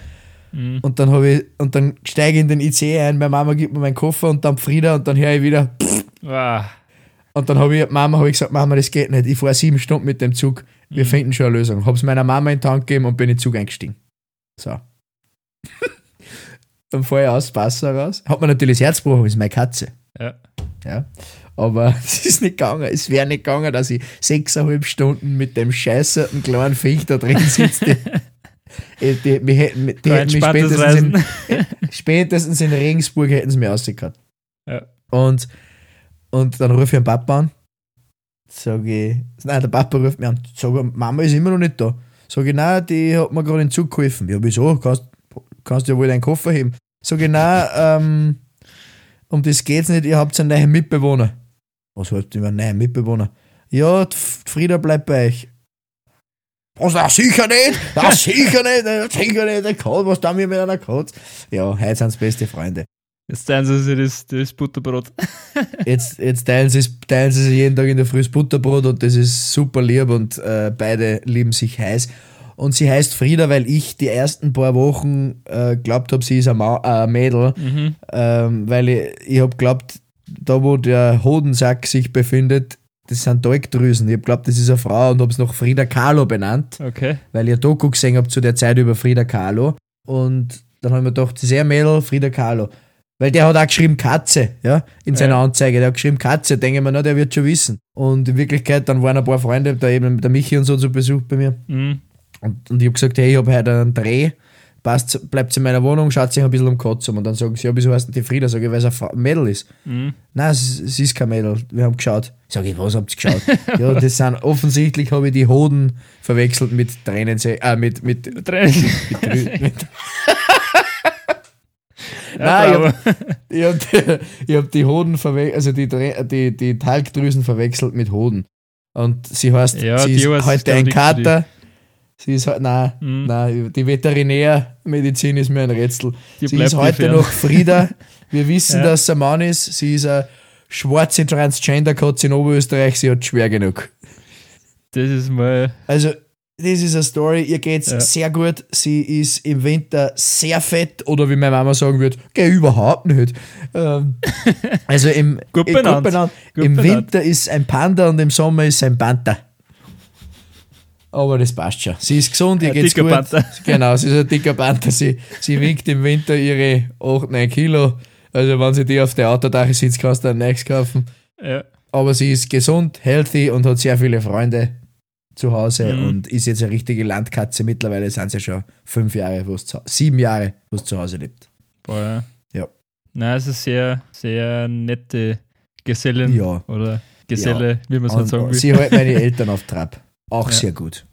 Mhm. Und dann habe ich, und dann steige ich in den IC ein, meine Mama gibt mir meinen Koffer und dann Frieda und dann höre ich wieder. Wow. Und dann habe ich, Mama, habe ich gesagt, Mama, das geht nicht. Ich fahre sieben Stunden mit dem Zug. Wir mhm. finden schon eine Lösung. Habe es meiner Mama in den Tank gegeben und bin in den Zug eingestiegen. So. dann fahre ich aus, Wasser raus. Hat mir natürlich das Herz gebrochen, ist meine Katze. Ja. Ja. Aber es ist nicht gegangen. Es wäre nicht gegangen, dass ich sechseinhalb Stunden mit dem scheißerten kleinen Viech da drin sitze. Die, die, die, hätten, mich spätestens in, spätestens in Regensburg hätten sie mich rausgekriegt. Ja. Und, und dann rufe ich einen Papa an. Sag ich, nein, der Papa ruft mich an. Sag ich, Mama ist immer noch nicht da. Sag ich, nein, die hat mir gerade in den Zug geholfen. Ja, wieso? Kannst, kannst du ja wohl deinen Koffer heben. Sag ich, nein, ähm, um das geht's nicht, ihr habt einen neuen Mitbewohner. Was heißt über einen neuen Mitbewohner? Ja, Frieda bleibt bei euch. Was, das sicher nicht, das sicher nicht, das sicher nicht, der Code, was da mir mit einer Code? Ja, heute sind es beste Freunde. Jetzt teilen sie sich das, das Butterbrot. jetzt jetzt teilen, sie, teilen sie sich jeden Tag in der Früh das Butterbrot und das ist super lieb und äh, beide lieben sich heiß. Und sie heißt Frieda, weil ich die ersten paar Wochen äh, glaubt habe, sie ist ein, Ma äh, Mädel. Mhm. Ähm, weil ich, ich habe glaubt, da wo der Hodensack sich befindet, das sind Talgdrüsen. Ich habe glaubt, das ist eine Frau und habe es noch Frieda Kahlo benannt. Okay. Weil ich ein Doku gesehen habe zu der Zeit über Frieda Kahlo. Und dann haben wir gedacht, das ist ein Mädel, Frieda Kahlo. Weil der hat auch geschrieben Katze, ja, in seiner ja. Anzeige. Der hat geschrieben Katze, denke ich mir, na, der wird schon wissen. Und in Wirklichkeit, dann waren ein paar Freunde, da eben der Michi und so zu Besuch bei mir. Mhm. Und, und ich habe gesagt, hey, ich habe heute einen Dreh, passt, bleibt in meiner Wohnung, schaut sich ein bisschen um Kotz um. Und dann sagen sie, ja, wieso heißt denn die Frieda? Sag ich, weil es ein Mädel ist. Mhm. Nein, es, ist kein Mädel. Wir haben geschaut. Sag ich, was habt ihr geschaut? ja, das sind, offensichtlich habe ich die Hoden verwechselt mit Tränen, äh, mit, mit, Tränen. mit, mit Nein, ich habe hab die, hab die Hoden verwechselt, also die, die, die Talgdrüsen verwechselt mit Hoden. Und sie heißt, ja, sie ist heute ein Kater. Sie ist halt, nein, mhm. nein, die Veterinärmedizin ist mir ein Rätsel. Die sie ist heute noch Frieda. Wir wissen, ja. dass sie ein Mann ist. Sie ist eine schwarze Transgender-Katze in Oberösterreich. Sie hat schwer genug. Das ist mal. Also, das ist eine Story. Ihr geht's ja. sehr gut. Sie ist im Winter sehr fett oder wie meine Mama sagen würde, geh überhaupt nicht. Ähm, also im, gut benannt. Gut benannt. Gut im benannt. Winter ist ein Panda und im Sommer ist ein Panther. Aber das passt schon. Sie ist gesund, ihr ja, geht's gut. Panther. Genau, sie ist ein dicker Panther. Sie, sie wiegt im Winter ihre 8, 9 Kilo. Also wenn sie die auf der Autodach sitzt, kannst du ein nächstes kaufen. Ja. Aber sie ist gesund, healthy und hat sehr viele Freunde zu Hause mhm. und ist jetzt eine richtige Landkatze. Mittlerweile sind sie schon fünf Jahre, wo zu, sieben Jahre, wo es zu Hause lebt. Boah, ja. Nein, es ist sehr, sehr nette Gesellin ja. oder Geselle, ja. wie man es halt sagen will. Sie hält meine Eltern auf Trab. Auch ja. sehr gut.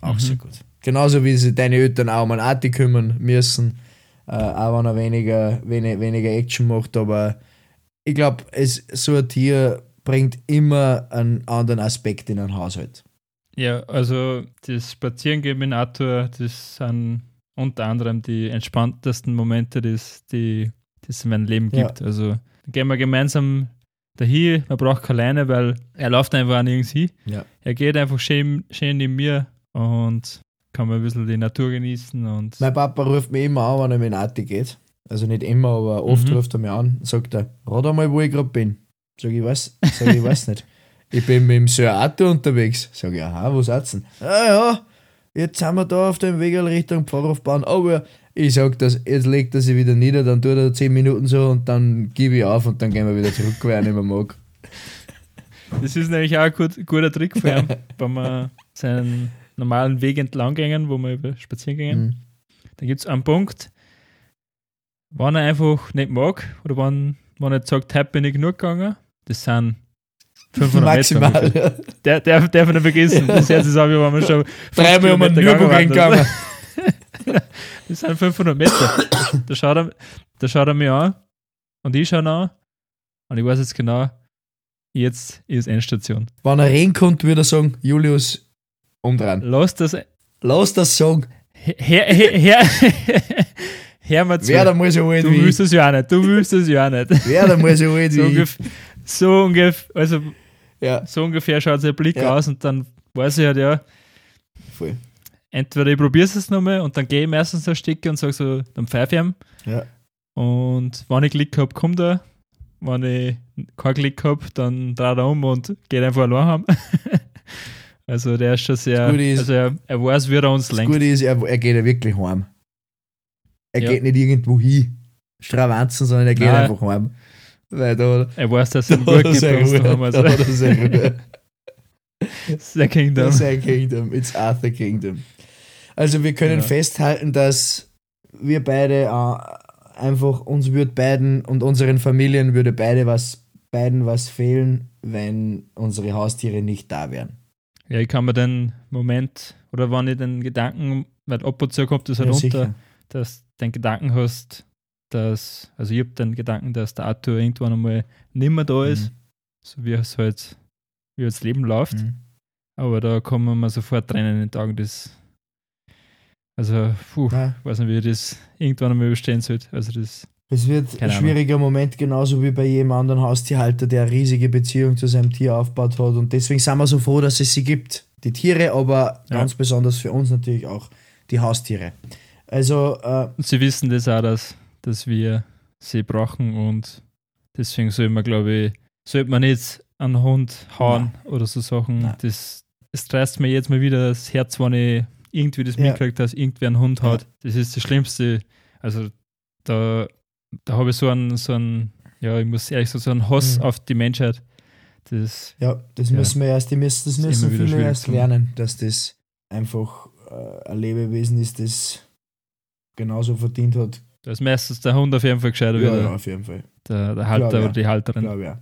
Auch mhm. sehr gut. Genauso wie sich deine Eltern auch um einen Arti kümmern müssen, äh, auch wenn er weniger, wenig, weniger Action macht, aber ich glaube, so ein Tier bringt immer einen anderen Aspekt in einen Haushalt. Ja, also das Spazierengehen mit Arthur, das sind unter anderem die entspanntesten Momente, die es in meinem Leben gibt. Ja. Also gehen wir gemeinsam dahin, man braucht keine Leine, weil er läuft einfach auch nirgends hin. Ja. Er geht einfach schön, schön neben mir und kann mal ein bisschen die Natur genießen und Mein Papa ruft mich immer an, wenn er mit Auto geht. Also nicht immer, aber oft Mhm. ruft er mich an. Sagt er, rat einmal, wo ich gerade bin. Sag ich, was? Sag ich, weiß nicht. Ich bin mit dem Sir Auto unterwegs. Sag ich, aha, wo seid's denn? Ah ja, jetzt sind wir da auf dem Weg Richtung Pfarrhofbahn. Aber ich sag das, jetzt legt er sich wieder nieder, dann tut er 10 Minuten so und dann gebe ich auf und dann gehen wir wieder zurück, weil er nicht mehr mag. das ist nämlich auch ein gut, guter Trick für ihn, wenn man seinen normalen Weg entlang gehen, wo wir über spazieren gehen. Mhm. Da gibt es einen Punkt, wenn er einfach nicht mag oder wenn, wenn er sagt, heute bin ich genug gegangen, das sind 500 Maximal. Meter. Der, der darf man nicht vergessen. Das sich so an, wie wenn man schon Dreimal um den Nürburgring gegangen. Das sind 500 Meter. da, schaut er, da schaut er mich an und ich schaue ihn an und ich weiß jetzt genau, jetzt ist Endstation. Wenn er reden konnte, würde er sagen, Julius, umdrehen. Lass das, Lass das sagen. her, her, her, her mal zu. Wer da mal so alt Du willst es ja auch nicht, du willst es ja auch nicht. Wer da mal so alt So ungefähr, so ungefähr, also Ja, so ungefähr schaut sein Blick Ja. aus und dann weiß ich halt, ja, voll. Entweder ich probiere es nochmal und dann gehe ich meistens so ein Stück und sage so, dann pfeife ich ihm. Ja. Und wenn ich Glück habe, kommt er. Wenn ich kein Glück habe, dann dreht er um und geht einfach allein heim. also der ist schon sehr, ist- also er, er weiß, wie er uns Das lenkt. Gute ist, er, er geht ja wirklich heim. Er Ja. geht nicht irgendwo hin, stravanzen, sondern er geht Nein. einfach heim. Weil da, Er weiß, dass ihm da gut er. Da hat Also, er seine Ruhe. sehr Kingdom. Das ist ein Kingdom. It's Arthur Kingdom. Also wir können Ja. festhalten, dass wir beide äh, einfach, uns würde beiden und unseren Familien würde beide was, beiden was fehlen, wenn unsere Haustiere nicht da wären. Ja, ich kann mir den Moment, oder wenn ich den Gedanken, weil ab und zu kommt das halt Ja, dass du den Gedanken hast, dass, also ich habe den Gedanken, dass der Arthur irgendwann einmal nimmer da ist, so wie es halt, wie das Leben läuft. Mhm. Aber da kommen mir sofort Tränen in den Augen. Das, also, puh, Ja. weiß nicht, wie ich das irgendwann einmal überstehen sollte. Also, das, Es wird ein schwieriger Moment, genauso wie bei jedem anderen Haustierhalter, der eine riesige Beziehung zu seinem Tier aufgebaut hat. Und deswegen sind wir so froh, dass es sie gibt. Die Tiere, aber Ja. ganz besonders für uns natürlich auch die Haustiere. Also, äh, sie wissen das auch, dass, dass wir sie brauchen und deswegen soll man, glaube ich, sollte man nicht einen Hund hauen oder so Sachen. Nein. Das, es reißt mir jetzt mal wieder das Herz, wenn ich irgendwie das Ja. mitkriege, dass irgendwer einen Hund hat. Das ist das Schlimmste. Also, da, da habe ich so einen, so einen, ja, ich muss ehrlich sagen, so einen Hass Mhm. auf die Menschheit. Das, ja, das Ja. müssen wir erst, die müssen, das müssen viele erst lernen, dass das einfach äh, ein Lebewesen ist, das genauso verdient hat. da ist meistens der Hund auf jeden Fall gescheiter Ja, ja, der, auf jeden Fall. der, der Halter ja. oder die Halterin. Glaube ja.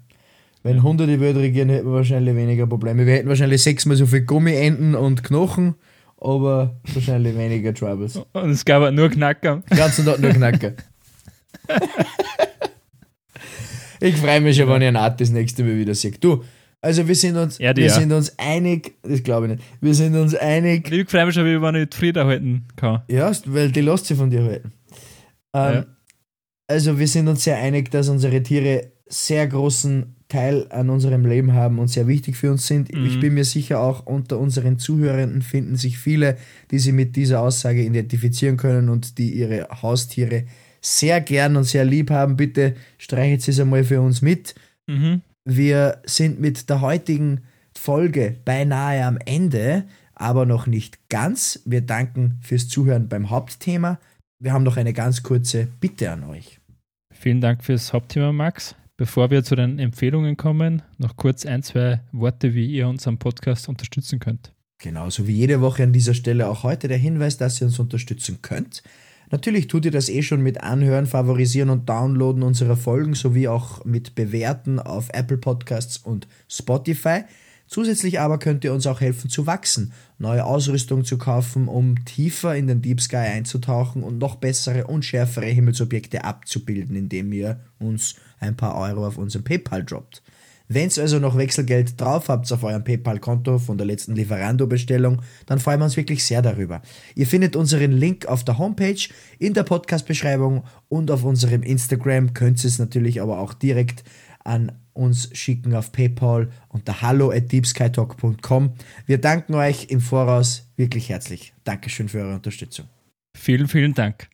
Wenn Hunde die Welt regieren, hätten wir wahrscheinlich weniger Probleme. Wir hätten wahrscheinlich sechsmal so viel Gummienden und Knochen, aber wahrscheinlich weniger Troubles. Und es gab halt nur Knacker. Den ganzen Tag nur Knacker. ich freue mich schon, wenn ich einen Art das nächste Mal wieder sehe. Du, also wir sind uns, die wir ja. sind uns einig, das glaube ich nicht, wir sind uns einig, Ich freue mich schon, wie wenn ich Frieda halten kann. ja, weil die lässt sich von dir halten. Ähm, Ja. Also wir sind uns sehr einig, dass unsere Tiere sehr großen Teil an unserem Leben haben und sehr wichtig für uns sind. Mhm. Ich bin mir sicher auch unter unseren Zuhörenden finden sich viele, die sich mit dieser Aussage identifizieren können und die ihre Haustiere sehr gern und sehr lieb haben. Bitte streichet es einmal für uns mit. Mhm. Wir sind mit der heutigen Folge beinahe am Ende, aber noch nicht ganz. Wir danken fürs Zuhören beim Hauptthema. Wir haben noch eine ganz kurze Bitte an euch. Vielen Dank fürs Hauptthema, Max. Bevor wir zu den Empfehlungen kommen, noch kurz ein, zwei Worte, wie ihr unseren Podcast unterstützen könnt. Genauso wie jede Woche an dieser Stelle auch heute der Hinweis, dass ihr uns unterstützen könnt. Natürlich tut ihr das eh schon mit Anhören, Favorisieren und Downloaden unserer Folgen sowie auch mit Bewerten auf Apple Podcasts und Spotify. Zusätzlich aber könnt ihr uns auch helfen zu wachsen, neue Ausrüstung zu kaufen, um tiefer in den Deep Sky einzutauchen und noch bessere und schärfere Himmelsobjekte abzubilden, indem ihr uns ein paar Euro auf unseren PayPal droppt. Wenn ihr also noch Wechselgeld drauf habt auf eurem PayPal-Konto von der letzten Lieferando-Bestellung, dann freuen wir uns wirklich sehr darüber. Ihr findet unseren Link auf der Homepage, in der Podcast-Beschreibung und auf unserem Instagram. Könnt ihr es natürlich aber auch direkt an uns schicken auf PayPal unter hallo at deepskytalk.com. Wir danken euch im Voraus wirklich herzlich. Dankeschön für eure Unterstützung. Vielen, vielen Dank.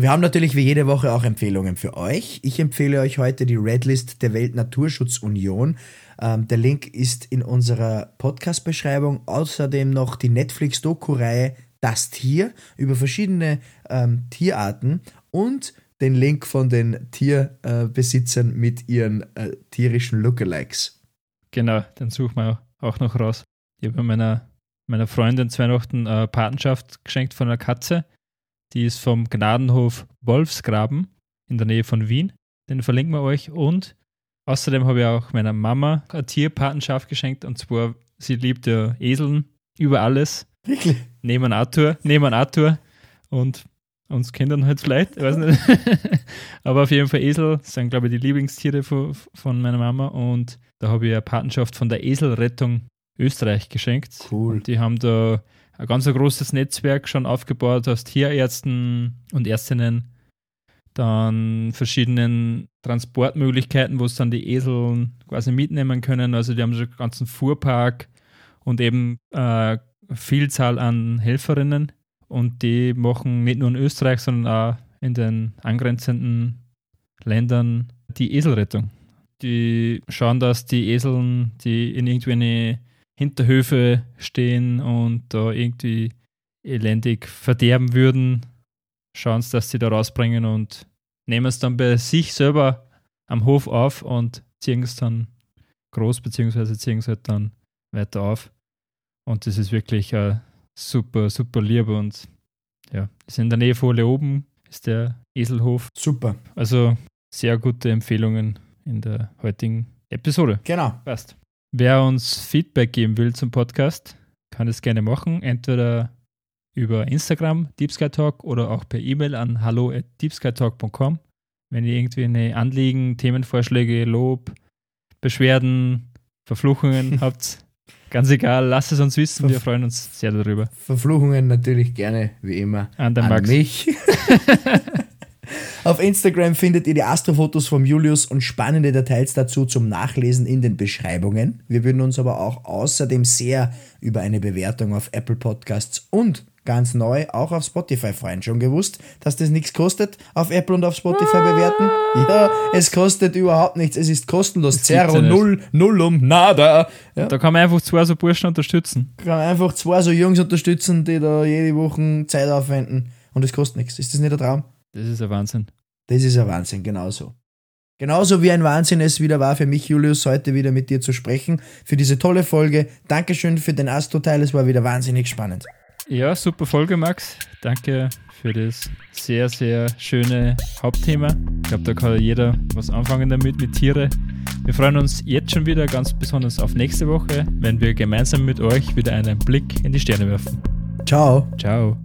Wir haben natürlich wie jede Woche auch Empfehlungen für euch. Ich empfehle euch heute die Redlist der Weltnaturschutzunion. Ähm, der Link ist in unserer Podcast-Beschreibung. Außerdem noch die Netflix-Doku-Reihe Das Tier über verschiedene ähm, Tierarten und den Link von den Tierbesitzern äh, mit ihren äh, tierischen Lookalikes. Genau, den suchen wir auch noch raus. Ich habe meiner, meiner Freundin zu Weihnachten äh, Patenschaft geschenkt von einer Katze die ist vom Gnadenhof Wolfsgraben in der Nähe von Wien. Den verlinken wir euch. Und außerdem habe ich auch meiner Mama eine Tierpatenschaft geschenkt. Und zwar, sie liebt ja Eseln über alles. Wirklich? Neben Arthur, neben Arthur. Und uns Kindern halt vielleicht, ich weiß nicht. Aber auf jeden Fall Esel sind, glaube ich, die Lieblingstiere von, von meiner Mama. Und da habe ich eine Patenschaft von der Eselrettung Österreich geschenkt. Cool. Und die haben da ein ganz großes Netzwerk schon aufgebaut aus Tierärzten und Ärztinnen, dann verschiedenen Transportmöglichkeiten, wo es dann die Esel quasi mitnehmen können. Also die haben schon einen ganzen Fuhrpark und eben äh, Vielzahl an Helferinnen und die machen nicht nur in Österreich, sondern auch in den angrenzenden Ländern die Eselrettung. Die schauen, dass die Eseln, die in irgendwie eine Hinterhöfe stehen und da irgendwie elendig verderben würden, schauen sie, dass sie da rausbringen und nehmen es dann bei sich selber am Hof auf und ziehen es dann groß, beziehungsweise ziehen es halt dann weiter auf. Und das ist wirklich uh, super, super lieb und ja, ist in der Nähe von oben ist der Eselhof. Super. Also sehr gute Empfehlungen in der heutigen Episode. Genau. Passt. Wer uns Feedback geben will zum Podcast, kann es gerne machen. Entweder über Instagram, DeepSkyTalk, oder auch per E-Mail an hallo at deepskytalk.com. Wenn ihr irgendwie eine Anliegen, Themenvorschläge, Lob, Beschwerden, Verfluchungen habt, ganz egal, lasst es uns wissen. Wir freuen uns sehr darüber. Verfluchungen natürlich gerne, wie immer, an, an Max. mich. Auf Instagram findet ihr die Astrofotos vom Julius und spannende Details dazu zum Nachlesen in den Beschreibungen. Wir würden uns aber auch außerdem sehr über eine Bewertung auf Apple Podcasts und ganz neu auch auf Spotify freuen. Schon gewusst, dass das nichts kostet, auf Apple und auf Spotify bewerten? Ja, es kostet überhaupt nichts. Es ist kostenlos. Zero, null, nullum, nada. Ja. Da kann man einfach zwei so Burschen unterstützen. Kann man einfach zwei so Jungs unterstützen, die da jede Woche Zeit aufwenden und es kostet nichts. Ist das nicht der Traum? Das ist ein Wahnsinn. Das ist ein Wahnsinn, genauso. Genauso wie ein Wahnsinn es wieder war für mich, Julius, heute wieder mit dir zu sprechen, für diese tolle Folge. Dankeschön für den Astro-Teil, es war wieder wahnsinnig spannend. Ja, super Folge, Max. Danke für das sehr, sehr schöne Hauptthema. Ich glaube, da kann jeder was anfangen damit, mit Tiere. Wir freuen uns jetzt schon wieder ganz besonders auf nächste Woche, wenn wir gemeinsam mit euch wieder einen Blick in die Sterne werfen. Ciao. Ciao.